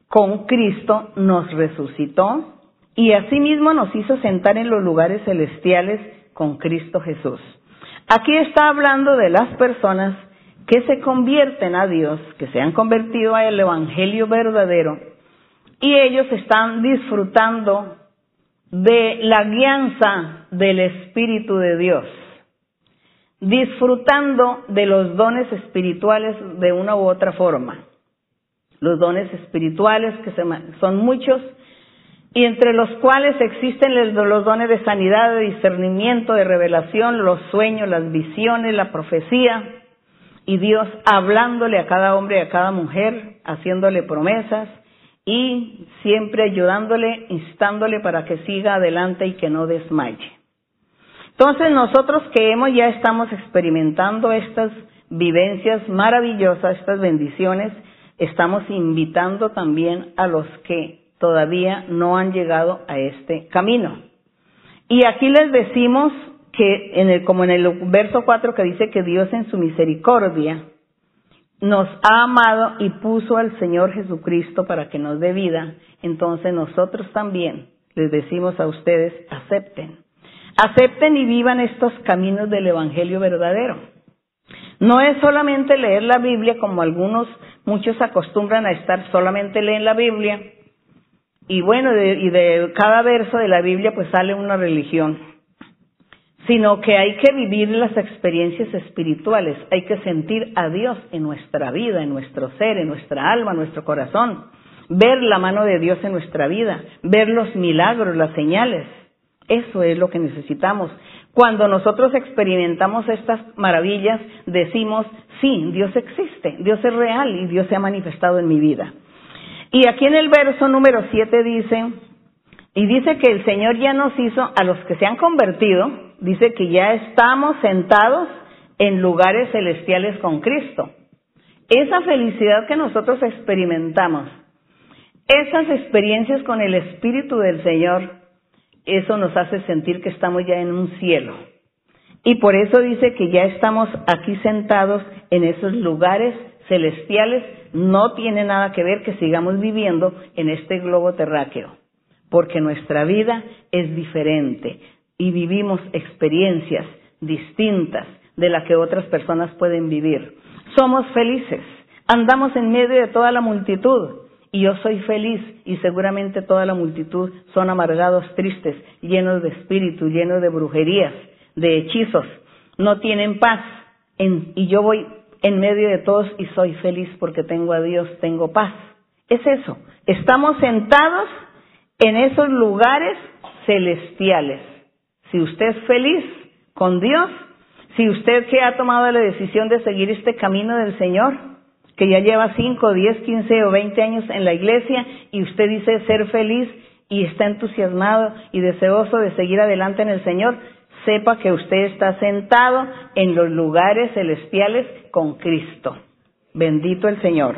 con Cristo nos resucitó y asimismo nos hizo sentar en los lugares celestiales con Cristo Jesús. Aquí está hablando de las personas que se convierten a Dios, que se han convertido al Evangelio verdadero, y ellos están disfrutando de la guianza del Espíritu de Dios, disfrutando de los dones espirituales de una u otra forma los dones espirituales, que son muchos, y entre los cuales existen los dones de sanidad, de discernimiento, de revelación, los sueños, las visiones, la profecía, y Dios hablándole a cada hombre y a cada mujer, haciéndole promesas y siempre ayudándole, instándole para que siga adelante y que no desmaye. Entonces nosotros que hemos ya estamos experimentando estas vivencias maravillosas, estas bendiciones, estamos invitando también a los que todavía no han llegado a este camino. Y aquí les decimos que en el, como en el verso 4 que dice que Dios en su misericordia nos ha amado y puso al Señor Jesucristo para que nos dé vida, entonces nosotros también les decimos a ustedes, acepten. Acepten y vivan estos caminos del Evangelio verdadero. No es solamente leer la Biblia como algunos, muchos acostumbran a estar solamente leen la Biblia. Y bueno, y de cada verso de la Biblia pues sale una religión. Sino que hay que vivir las experiencias espirituales, hay que sentir a Dios en nuestra vida, en nuestro ser, en nuestra alma, en nuestro corazón, ver la mano de Dios en nuestra vida, ver los milagros, las señales. Eso es lo que necesitamos. Cuando nosotros experimentamos estas maravillas, decimos, sí, Dios existe, Dios es real y Dios se ha manifestado en mi vida. Y aquí en el verso número 7 dice, y dice que el Señor ya nos hizo, a los que se han convertido, dice que ya estamos sentados en lugares celestiales con Cristo. Esa felicidad que nosotros experimentamos, esas experiencias con el Espíritu del Señor, eso nos hace sentir que estamos ya en un cielo. Y por eso dice que ya estamos aquí sentados en esos lugares celestiales. No tiene nada que ver que sigamos viviendo en este globo terráqueo, porque nuestra vida es diferente y vivimos experiencias distintas de las que otras personas pueden vivir. Somos felices, andamos en medio de toda la multitud y yo soy feliz y seguramente toda la multitud son amargados, tristes, llenos de espíritu, llenos de brujerías, de hechizos, no tienen paz. Y yo voy en medio de todos y soy feliz porque tengo a Dios, tengo paz. Es eso, estamos sentados en esos lugares celestiales. Si usted es feliz con Dios, si usted que ha tomado la decisión de seguir este camino del Señor, que ya lleva 5, 10, 15 o 20 años en la iglesia y usted dice ser feliz y está entusiasmado y deseoso de seguir adelante en el Señor, sepa que usted está sentado en los lugares celestiales con Cristo. Bendito el Señor.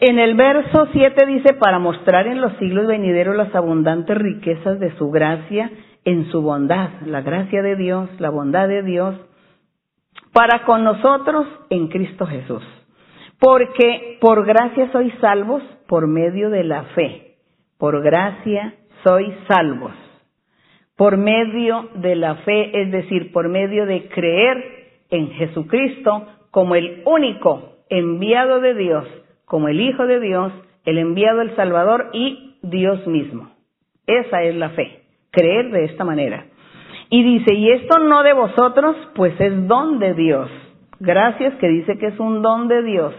En el verso 7 dice, para mostrar en los siglos venideros las abundantes riquezas de su gracia en su bondad, la gracia de Dios, la bondad de Dios, para con nosotros en Cristo Jesús. Porque por gracia sois salvos por medio de la fe. Por gracia sois salvos. Por medio de la fe, es decir, por medio de creer en Jesucristo como el único enviado de Dios, como el Hijo de Dios, el enviado el Salvador y Dios mismo. Esa es la fe creer de esta manera. Y dice, y esto no de vosotros, pues es don de Dios. Gracias que dice que es un don de Dios.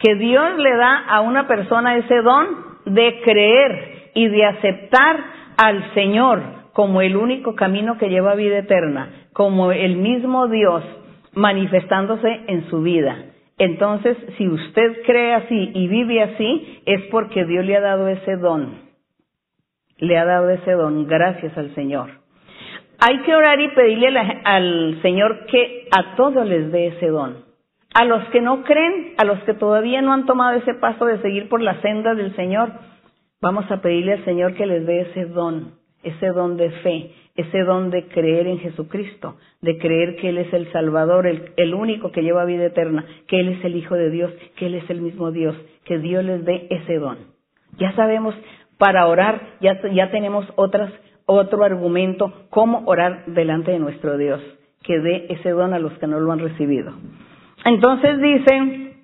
Que Dios le da a una persona ese don de creer y de aceptar al Señor como el único camino que lleva a vida eterna, como el mismo Dios manifestándose en su vida. Entonces, si usted cree así y vive así, es porque Dios le ha dado ese don le ha dado ese don, gracias al Señor. Hay que orar y pedirle al Señor que a todos les dé ese don. A los que no creen, a los que todavía no han tomado ese paso de seguir por la senda del Señor, vamos a pedirle al Señor que les dé ese don, ese don de fe, ese don de creer en Jesucristo, de creer que Él es el Salvador, el, único que lleva vida eterna, que Él es el Hijo de Dios, que Él es el mismo Dios, que Dios les dé ese don. Ya sabemos, para orar, ya, ya tenemos otras, otro argumento, cómo orar delante de nuestro Dios, que dé ese don a los que no lo han recibido. Entonces dice,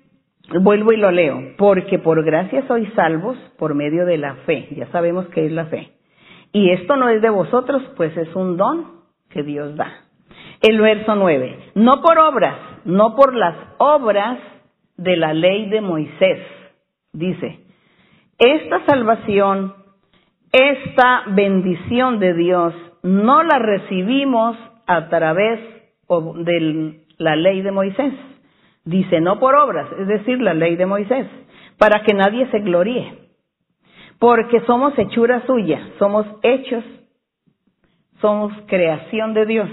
vuelvo y lo leo, porque por gracia sois salvos por medio de la fe, ya sabemos qué es la fe. Y esto no es de vosotros, pues es un don que Dios da. El verso 9, no por obras, no por las obras de la ley de Moisés, dice, esta salvación, esta bendición de Dios, no la recibimos a través de la ley de Moisés. Dice, no por obras, es decir, la ley de Moisés, para que nadie se gloríe. Porque somos hechura suya, somos hechos, somos creación de Dios,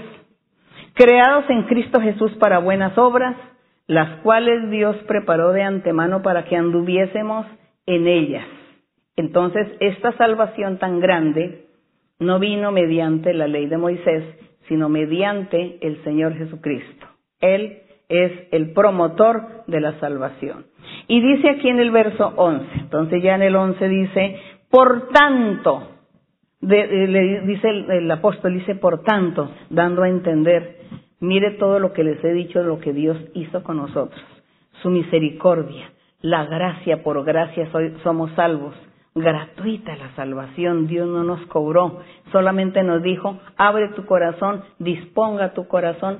creados en Cristo Jesús para buenas obras, las cuales Dios preparó de antemano para que anduviésemos en ellas. Entonces, esta salvación tan grande no vino mediante la ley de Moisés, sino mediante el Señor Jesucristo. Él es el promotor de la salvación. Y dice aquí en el verso 11, entonces ya en el 11 dice, por tanto, le dice el, el, apóstol, dice por tanto, dando a entender, mire todo lo que les he dicho, lo que Dios hizo con nosotros, su misericordia, la gracia, por gracia somos salvos, gratuita la salvación, Dios no nos cobró, solamente nos dijo, abre tu corazón, disponga tu corazón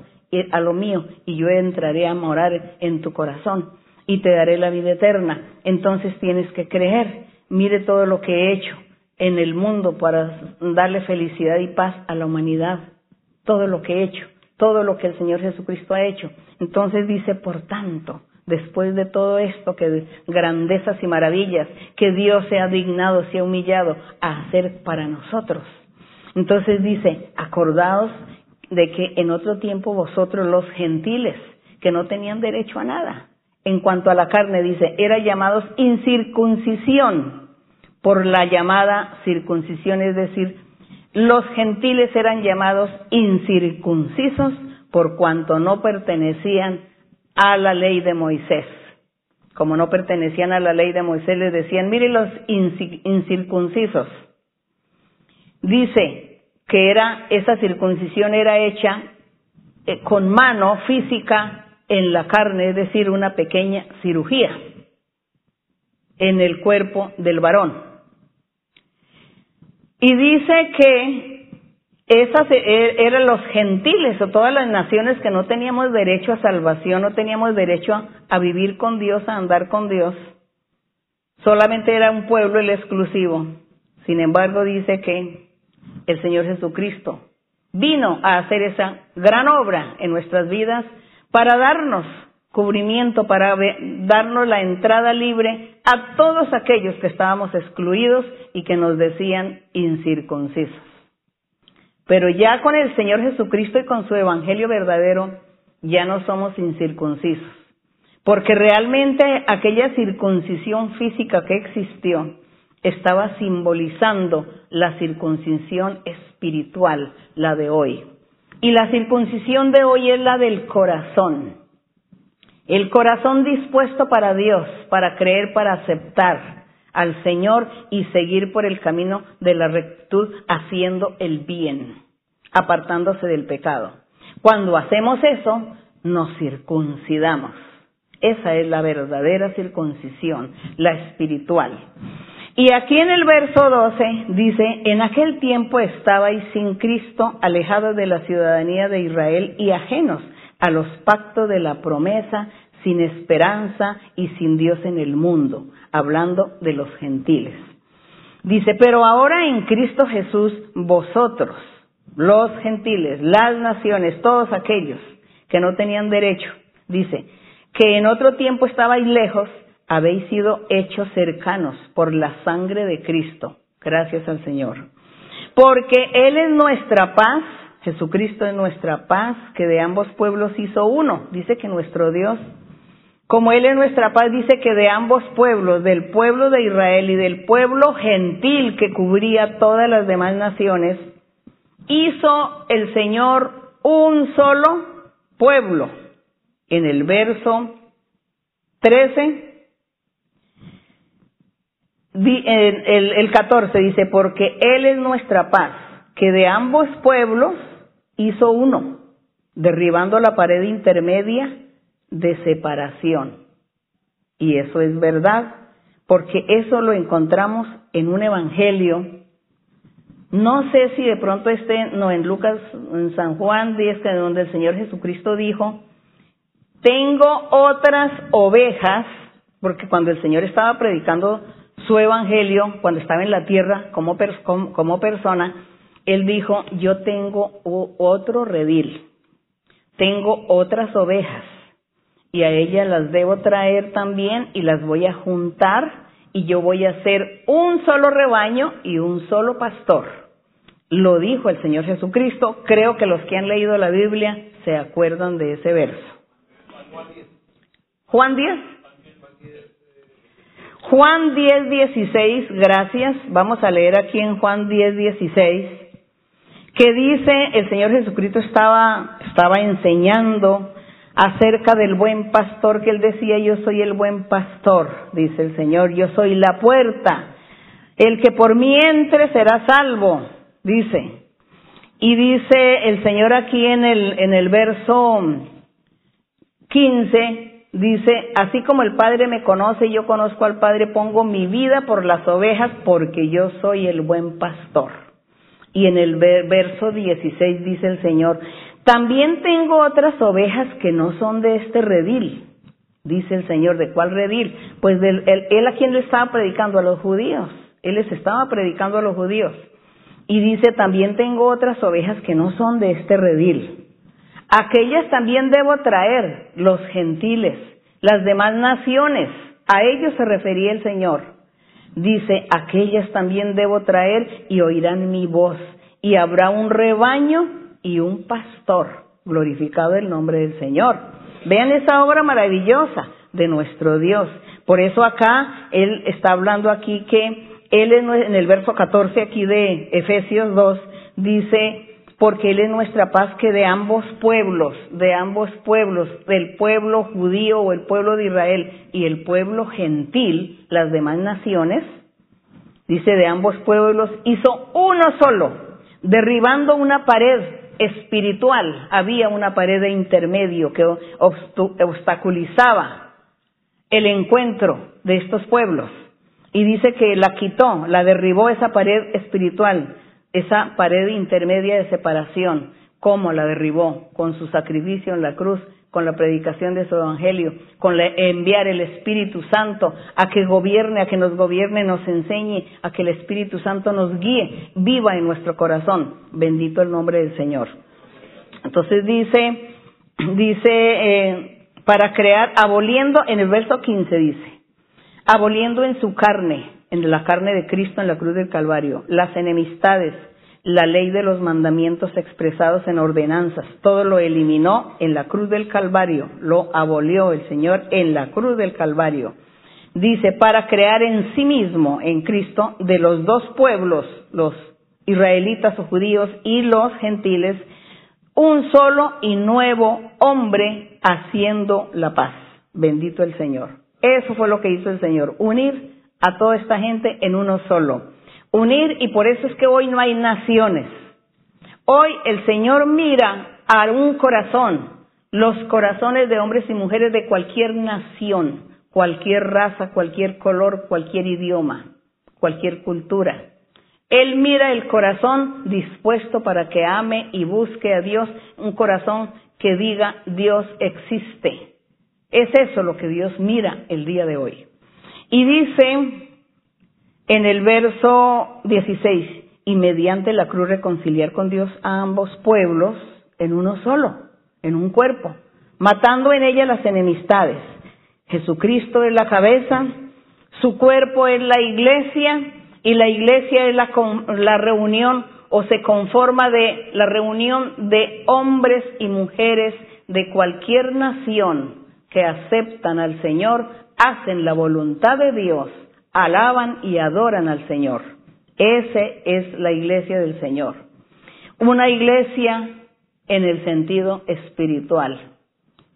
a lo mío y yo entraré a morar en tu corazón y te daré la vida eterna. Entonces tienes que creer, mire todo lo que he hecho en el mundo para darle felicidad y paz a la humanidad, todo lo que he hecho, todo lo que el Señor Jesucristo ha hecho. Entonces dice, por tanto, después de todo esto, que de grandezas y maravillas que Dios se ha dignado, se ha humillado a hacer para nosotros. Entonces dice, acordaos de que en otro tiempo vosotros los gentiles, que no tenían derecho a nada, en cuanto a la carne, dice, eran llamados incircuncisión por la llamada circuncisión, es decir, los gentiles eran llamados incircuncisos por cuanto no pertenecían a la ley de Moisés. Como no pertenecían a la ley de Moisés, les decían, miren los incircuncisos. Dice, que era, esa circuncisión era hecha eh, con mano física en la carne, es decir, una pequeña cirugía en el cuerpo del varón. Y dice que esas e, eran los gentiles o todas las naciones que no teníamos derecho a salvación, no teníamos derecho a vivir con Dios, a andar con Dios. Solamente era un pueblo el exclusivo. Sin embargo, dice que el Señor Jesucristo vino a hacer esa gran obra en nuestras vidas para darnos cubrimiento, para darnos la entrada libre a todos aquellos que estábamos excluidos y que nos decían incircuncisos. Pero ya con el Señor Jesucristo y con su Evangelio verdadero, ya no somos incircuncisos. Porque realmente aquella circuncisión física que existió estaba simbolizando la circuncisión espiritual, la de hoy. Y la circuncisión de hoy es la del corazón. El corazón dispuesto para Dios, para creer, para aceptar al Señor y seguir por el camino de la rectitud haciendo el bien, apartándose del pecado. Cuando hacemos eso, nos circuncidamos. Esa es la verdadera circuncisión, la espiritual. Y aquí en el verso 12 dice, en aquel tiempo estabais sin Cristo, alejados de la ciudadanía de Israel y ajenos a los pactos de la promesa, sin esperanza y sin Dios en el mundo, hablando de los gentiles. Dice, pero ahora en Cristo Jesús, vosotros, los gentiles, las naciones, todos aquellos que no tenían derecho, dice, que en otro tiempo estabais lejos, habéis sido hechos cercanos por la sangre de Cristo. Gracias al Señor. Porque Él es nuestra paz, Jesucristo es nuestra paz, que de ambos pueblos hizo uno. Dice que nuestro Dios, como Él es nuestra paz, dice que de ambos pueblos, del pueblo de Israel y del pueblo gentil que cubría todas las demás naciones, hizo el Señor un solo pueblo. En el verso 13 el, el 14 dice, porque Él es nuestra paz, que de ambos pueblos hizo uno, derribando la pared intermedia de separación. Y eso es verdad, porque eso lo encontramos en un evangelio. No sé si de pronto esté, no, en Lucas, en San Juan 10, donde el Señor Jesucristo dijo, tengo otras ovejas, porque cuando el Señor estaba predicando su evangelio, cuando estaba en la tierra como, como, persona, él dijo, yo tengo otro redil, tengo otras ovejas y a ellas las debo traer también y las voy a juntar y yo voy a hacer un solo rebaño y un solo pastor. Lo dijo el Señor Jesucristo. Creo que los que han leído la Biblia se acuerdan de ese verso. Juan 10. Juan 10, 16, gracias. Vamos a leer aquí en Juan 10, 16, que dice, el Señor Jesucristo estaba, estaba enseñando acerca del buen pastor que él decía, yo soy el buen pastor, dice el Señor, yo soy la puerta, el que por mí entre será salvo, dice. Y dice el Señor aquí en el, en el verso 15, dice, así como el Padre me conoce, yo conozco al Padre, pongo mi vida por las ovejas porque yo soy el buen pastor. Y en el verso 16 dice el Señor, también tengo otras ovejas que no son de este redil. Dice el Señor, ¿de cuál redil? Pues del, él, a quien le estaba predicando a los judíos. Él les estaba predicando a los judíos. Y dice, también tengo otras ovejas que no son de este redil. Aquellas también debo traer, los gentiles, las demás naciones. A ellos se refería el Señor. Dice, aquellas también debo traer y oirán mi voz. Y habrá un rebaño y un pastor. Glorificado el nombre del Señor. Vean esa obra maravillosa de nuestro Dios. Por eso acá Él está hablando aquí que Él en el verso 14 aquí de Efesios 2 dice, porque Él es nuestra paz que de ambos pueblos, de ambos pueblos, del pueblo judío o el pueblo de Israel y el pueblo gentil, las demás naciones, dice de ambos pueblos, hizo uno solo, derribando una pared espiritual había una pared de intermedio que obstaculizaba el encuentro de estos pueblos. Y dice que la quitó, la derribó esa pared espiritual, esa pared intermedia de separación. ¿Cómo la derribó? Con su sacrificio en la cruz, con la predicación de su evangelio, con enviar el Espíritu Santo a que gobierne, a que nos gobierne, nos enseñe, a que el Espíritu Santo nos guíe, viva en nuestro corazón. Bendito el nombre del Señor. Entonces dice, dice, eh, para crear, aboliendo, en el verso 15 dice, aboliendo en su carne, en la carne de Cristo en la cruz del Calvario, las enemistades, la ley de los mandamientos expresados en ordenanzas, todo lo eliminó en la cruz del Calvario, lo abolió el Señor en la cruz del Calvario. Dice, para crear en sí mismo, en Cristo, de los dos pueblos, los israelitas o judíos y los gentiles, un solo y nuevo hombre haciendo la paz. Bendito el Señor. Eso fue lo que hizo el Señor, unir a toda esta gente en uno solo unir y por eso es que hoy no hay naciones. Hoy el Señor mira a un corazón, los corazones de hombres y mujeres de cualquier nación, cualquier raza, cualquier color, cualquier idioma, cualquier cultura. Él mira el corazón dispuesto para que ame y busque a Dios, un corazón que diga Dios existe. Es eso lo que Dios mira el día de hoy. Y dice en el verso 16, y mediante la cruz reconciliar con Dios a ambos pueblos en uno solo, en un cuerpo, matando en ella las enemistades. Jesucristo es la cabeza, su cuerpo es la iglesia y la iglesia es la, la reunión o se conforma de la reunión de hombres y mujeres de cualquier nación que aceptan al Señor, hacen la voluntad de Dios alaban y adoran al Señor. Ese es la iglesia del Señor. Una iglesia en el sentido espiritual,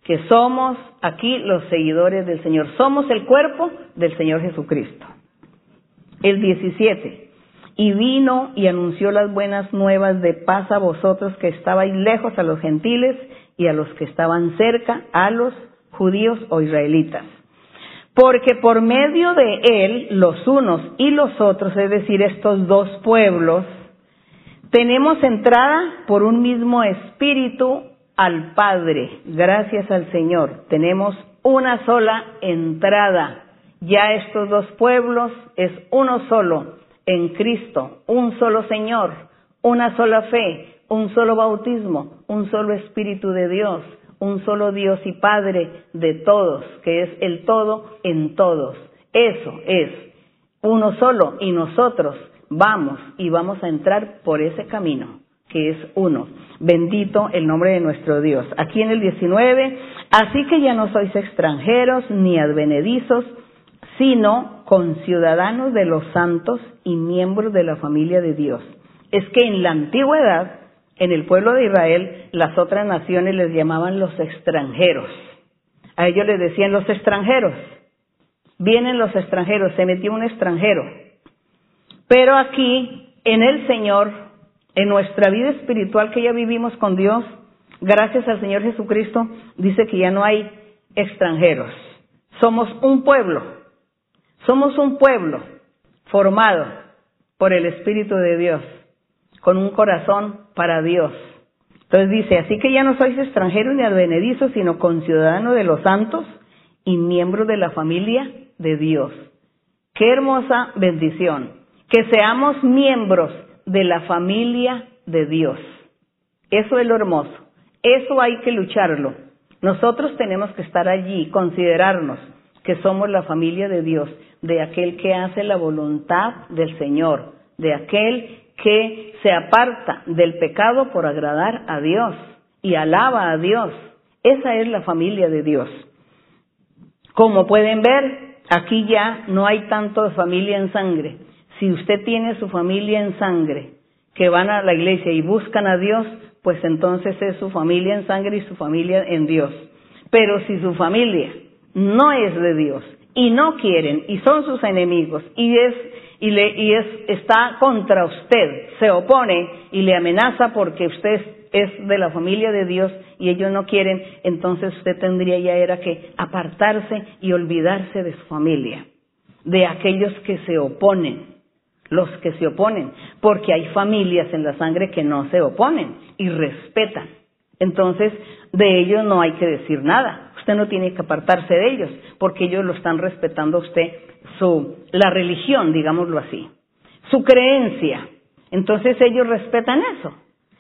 que somos aquí los seguidores del Señor. Somos el cuerpo del Señor Jesucristo. El 17. Y vino y anunció las buenas nuevas de paz a vosotros que estabais lejos a los gentiles y a los que estaban cerca, a los judíos o israelitas porque por medio de él, los unos y los otros, es decir, estos dos pueblos, tenemos entrada por un mismo espíritu al Padre, gracias al Señor. Tenemos una sola entrada. Ya estos dos pueblos es uno solo en Cristo, un solo Señor, una sola fe, un solo bautismo, un solo Espíritu de Dios, un solo Dios y Padre de todos, que es el todo en todos. Eso es uno solo y nosotros vamos y vamos a entrar por ese camino, que es uno. Bendito el nombre de nuestro Dios. Aquí en el 19, así que ya no sois extranjeros ni advenedizos, sino conciudadanos de los santos y miembros de la familia de Dios. Es que en la antigüedad en el pueblo de Israel las otras naciones les llamaban los extranjeros. A ellos les decían los extranjeros. Vienen los extranjeros, se metió un extranjero. Pero aquí, en el Señor, en nuestra vida espiritual que ya vivimos con Dios, gracias al Señor Jesucristo, dice que ya no hay extranjeros. Somos un pueblo. Somos un pueblo formado por el Espíritu de Dios, con un corazón para Dios. Entonces dice, así que ya no sois extranjeros ni advenedizos, sino conciudadanos de los santos y miembros de la familia de Dios. Qué hermosa bendición. Que seamos miembros de la familia de Dios. Eso es lo hermoso. Eso hay que lucharlo. Nosotros tenemos que estar allí, considerarnos que somos la familia de Dios, de aquel que hace la voluntad del Señor, de aquel que se aparta del pecado por agradar a Dios y alaba a Dios. Esa es la familia de Dios. Como pueden ver, aquí ya no hay tanto familia en sangre. Si usted tiene su familia en sangre, que van a la iglesia y buscan a Dios, pues entonces es su familia en sangre y su familia en Dios. Pero si su familia no es de Dios y no quieren y son sus enemigos y es y, le, y es, está contra usted, se opone y le amenaza porque usted es de la familia de Dios y ellos no quieren, entonces usted tendría ya era que apartarse y olvidarse de su familia, de aquellos que se oponen, los que se oponen, porque hay familias en la sangre que no se oponen y respetan. Entonces, de ellos no hay que decir nada. Usted no tiene que apartarse de ellos, porque ellos lo están respetando a usted su, la religión, digámoslo así, su creencia. Entonces ellos respetan eso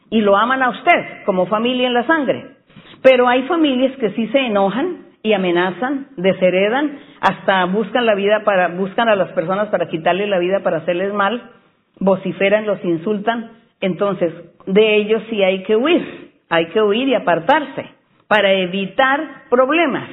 y lo aman a usted como familia en la sangre. Pero hay familias que sí se enojan y amenazan, desheredan, hasta buscan la vida para, buscan a las personas para quitarles la vida, para hacerles mal, vociferan, los insultan. Entonces, de ellos sí hay que huir, hay que huir y apartarse para evitar problemas.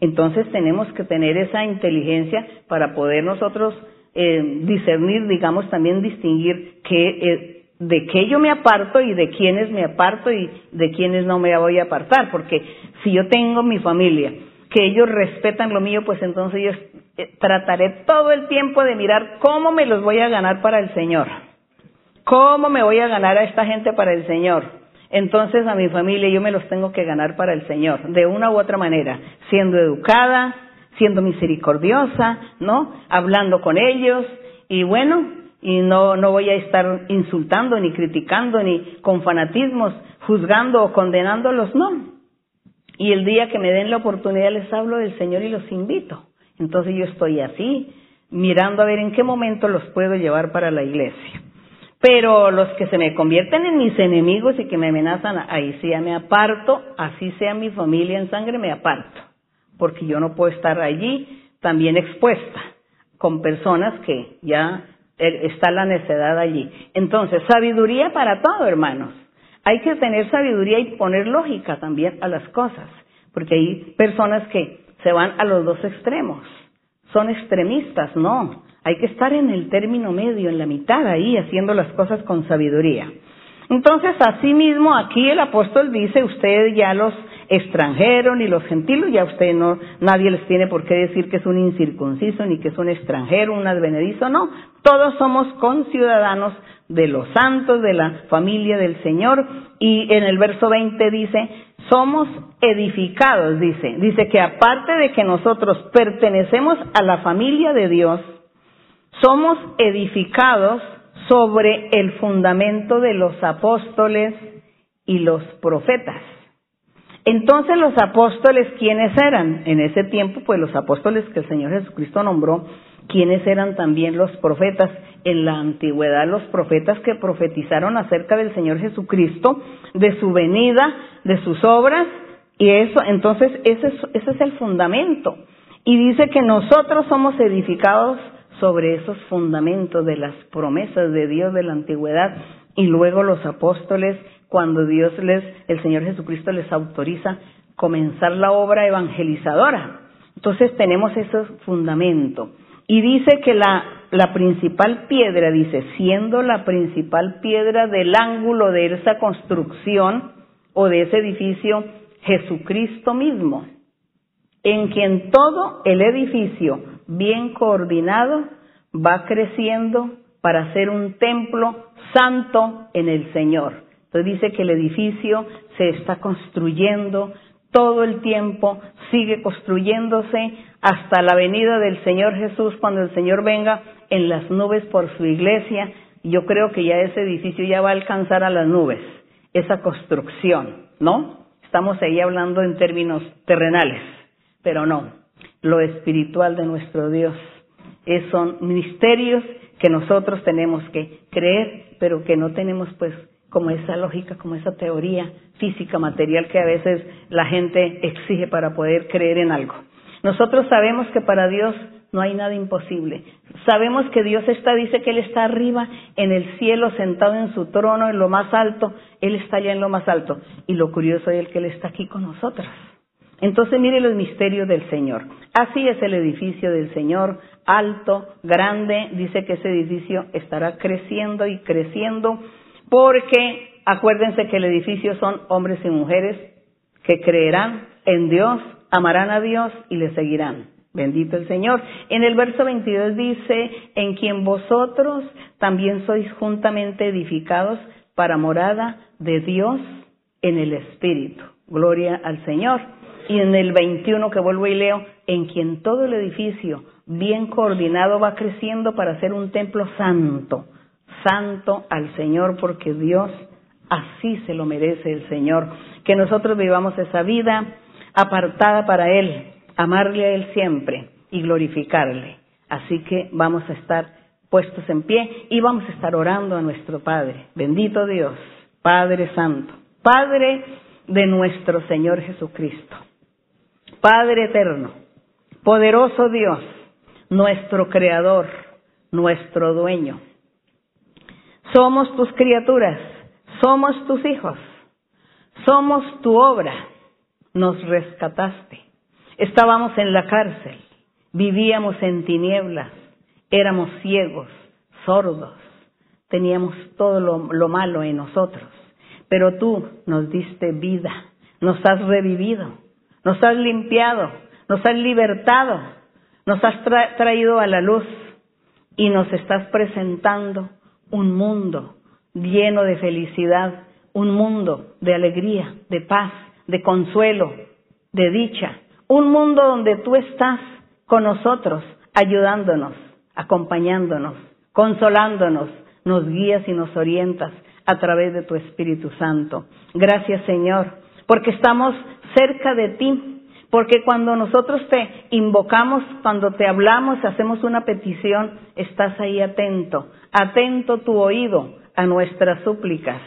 Entonces tenemos que tener esa inteligencia para poder nosotros eh, discernir, digamos, también distinguir qué, eh, de qué yo me aparto y de quiénes me aparto y de quiénes no me voy a apartar. Porque si yo tengo mi familia, que ellos respetan lo mío, pues entonces yo eh, trataré todo el tiempo de mirar cómo me los voy a ganar para el Señor. ¿Cómo me voy a ganar a esta gente para el Señor? Entonces a mi familia yo me los tengo que ganar para el Señor, de una u otra manera, siendo educada, siendo misericordiosa, ¿no? Hablando con ellos y bueno, y no, no voy a estar insultando ni criticando ni con fanatismos, juzgando o condenándolos, no. Y el día que me den la oportunidad les hablo del Señor y los invito. Entonces yo estoy así, mirando a ver en qué momento los puedo llevar para la iglesia. Pero los que se me convierten en mis enemigos y que me amenazan, ahí sí ya me aparto, así sea mi familia en sangre, me aparto. Porque yo no puedo estar allí también expuesta con personas que ya eh, está la necedad allí. Entonces, sabiduría para todo, hermanos. Hay que tener sabiduría y poner lógica también a las cosas, porque hay personas que se van a los dos extremos. Son extremistas, no. Hay que estar en el término medio, en la mitad ahí, haciendo las cosas con sabiduría. Entonces, asimismo, aquí el apóstol dice, ustedes ya los extranjeros ni los gentiles, ya usted no, nadie les tiene por qué decir que es un incircunciso, ni que es un extranjero, un advenedizo, no. Todos somos conciudadanos de los santos, de la familia del Señor. Y en el verso 20 dice, somos edificados, dice. Dice que aparte de que nosotros pertenecemos a la familia de Dios, somos edificados sobre el fundamento de los apóstoles y los profetas. Entonces los apóstoles, ¿quiénes eran? En ese tiempo, pues los apóstoles que el Señor Jesucristo nombró, ¿quiénes eran también los profetas? En la antigüedad los profetas que profetizaron acerca del Señor Jesucristo, de su venida, de sus obras, y eso, entonces ese es, ese es el fundamento. Y dice que nosotros somos edificados sobre esos fundamentos de las promesas de Dios de la antigüedad y luego los apóstoles cuando Dios les, el Señor Jesucristo les autoriza comenzar la obra evangelizadora. Entonces tenemos ese fundamento. Y dice que la, la principal piedra, dice, siendo la principal piedra del ángulo de esa construcción o de ese edificio, Jesucristo mismo, en quien todo el edificio bien coordinado va creciendo para ser un templo santo en el Señor. Entonces dice que el edificio se está construyendo todo el tiempo, sigue construyéndose hasta la venida del Señor Jesús cuando el Señor venga en las nubes por su iglesia. Yo creo que ya ese edificio ya va a alcanzar a las nubes, esa construcción, ¿no? Estamos ahí hablando en términos terrenales, pero no, lo espiritual de nuestro Dios. son misterios que nosotros tenemos que creer, pero que no tenemos pues como esa lógica, como esa teoría física, material que a veces la gente exige para poder creer en algo. Nosotros sabemos que para Dios no hay nada imposible. Sabemos que Dios está, dice que Él está arriba en el cielo, sentado en su trono, en lo más alto. Él está allá en lo más alto. Y lo curioso es que Él está aquí con nosotros. Entonces mire los misterios del Señor. Así es el edificio del Señor, alto, grande. Dice que ese edificio estará creciendo y creciendo porque acuérdense que el edificio son hombres y mujeres que creerán en Dios, amarán a Dios y le seguirán. Bendito el Señor. En el verso 22 dice, en quien vosotros también sois juntamente edificados para morada de Dios en el Espíritu. Gloria al Señor. Y en el 21 que vuelvo y leo, en quien todo el edificio bien coordinado va creciendo para ser un templo santo, santo al Señor, porque Dios así se lo merece el Señor. Que nosotros vivamos esa vida apartada para Él, amarle a Él siempre y glorificarle. Así que vamos a estar puestos en pie y vamos a estar orando a nuestro Padre. Bendito Dios, Padre Santo, Padre de nuestro Señor Jesucristo, Padre eterno, poderoso Dios, nuestro Creador, nuestro dueño. Somos tus criaturas, somos tus hijos, somos tu obra, nos rescataste. Estábamos en la cárcel, vivíamos en tinieblas, éramos ciegos, sordos, teníamos todo lo, malo en nosotros, pero tú nos diste vida, nos has revivido, nos has limpiado, nos has libertado, nos has traído a la luz y nos estás presentando un mundo lleno de felicidad, un mundo de alegría, de paz, de consuelo, de dicha, un mundo donde tú estás con nosotros, ayudándonos, acompañándonos, consolándonos, nos guías y nos orientas a través de tu Espíritu Santo. Gracias Señor, porque estamos cerca de ti, porque cuando nosotros te invocamos, cuando te hablamos, hacemos una petición, estás ahí atento, atento tu oído a nuestras súplicas.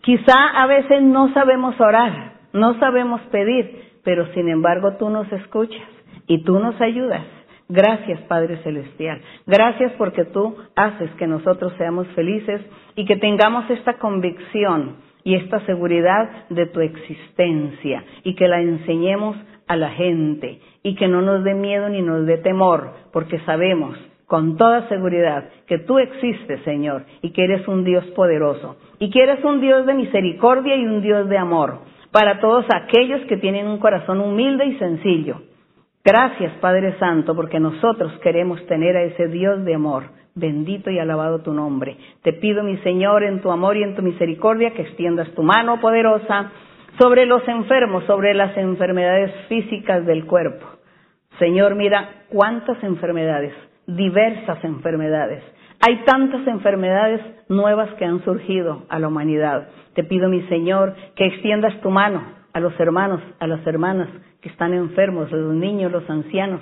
Quizá a veces no sabemos orar, no sabemos pedir, pero sin embargo tú nos escuchas y tú nos ayudas. Gracias Padre Celestial. Gracias porque tú haces que nosotros seamos felices y que tengamos esta convicción y esta seguridad de tu existencia y que la enseñemos a la gente y que no nos dé miedo ni nos dé temor porque sabemos con toda seguridad que tú existes, Señor, y que eres un Dios poderoso, y que eres un Dios de misericordia y un Dios de amor para todos aquellos que tienen un corazón humilde y sencillo. Gracias, Padre Santo, porque nosotros queremos tener a ese Dios de amor. Bendito y alabado tu nombre. Te pido, mi Señor, en tu amor y en tu misericordia, que extiendas tu mano poderosa sobre los enfermos, sobre las enfermedades físicas del cuerpo. Señor, mira cuántas enfermedades diversas enfermedades. Hay tantas enfermedades nuevas que han surgido a la humanidad. Te pido, mi Señor, que extiendas tu mano a los hermanos, a las hermanas que están enfermos, a los niños, los ancianos,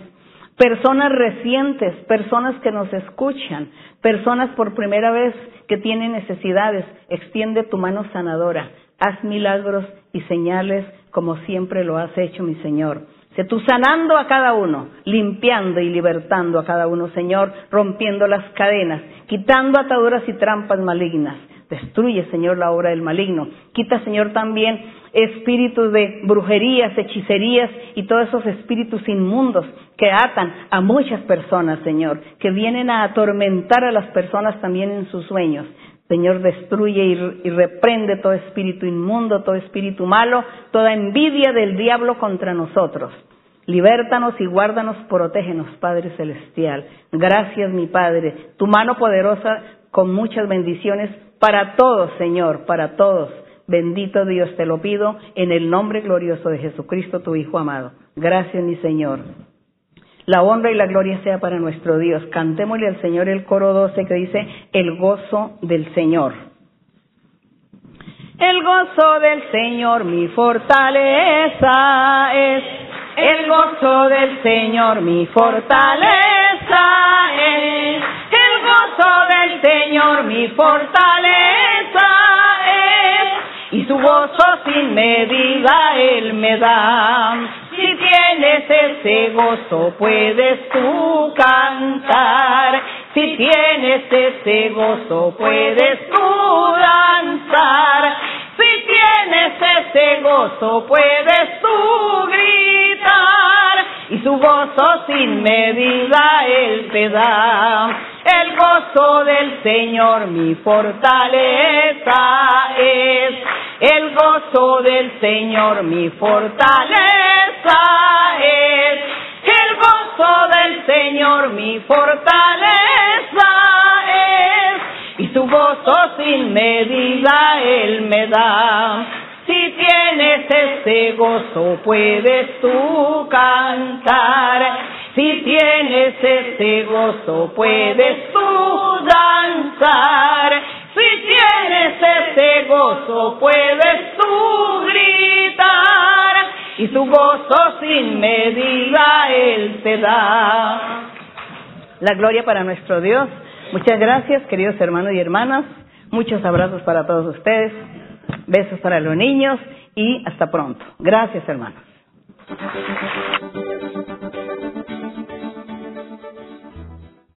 personas recientes, personas que nos escuchan, personas por primera vez que tienen necesidades. Extiende tu mano sanadora. Haz milagros y señales como siempre lo has hecho, mi Señor. Sé tú sanando a cada uno, limpiando y libertando a cada uno, Señor, rompiendo las cadenas, quitando ataduras y trampas malignas. Destruye, Señor, la obra del maligno. Quita, Señor, también espíritus de brujerías, hechicerías y todos esos espíritus inmundos que atan a muchas personas, Señor, que vienen a atormentar a las personas también en sus sueños. Señor, destruye y, reprende todo espíritu inmundo, todo espíritu malo, toda envidia del diablo contra nosotros. Libértanos y guárdanos, protégenos, Padre Celestial. Gracias, mi Padre. Tu mano poderosa con muchas bendiciones para todos, Señor, para todos. Bendito Dios, te lo pido en el nombre glorioso de Jesucristo, tu Hijo amado. Gracias, mi Señor. La honra y la gloria sea para nuestro Dios. Cantémosle al Señor el coro 12 que dice, el gozo del Señor. El gozo del Señor mi fortaleza es. El gozo del Señor mi fortaleza es. Gozo del Señor mi fortaleza es. Y su gozo sin medida Él me da. Si tienes ese gozo puedes tú cantar. Si tienes ese gozo puedes tú danzar. Si tienes ese gozo puedes tú gritar. Y su gozo sin medida Él te da. El gozo del Señor mi fortaleza es. El gozo del Señor mi es. El gozo del Señor mi fortaleza es. Y su gozo sin medida Él me da. Si tienes ese gozo puedes tú cantar. Si tienes ese gozo puedes tú danzar. Si tienes ese gozo puedes tú gritar. Y su gozo sin medida Él te da. La gloria para nuestro Dios. Muchas gracias, queridos hermanos y hermanas. Muchos abrazos para todos ustedes. Besos para los niños y hasta pronto. Gracias, hermanos.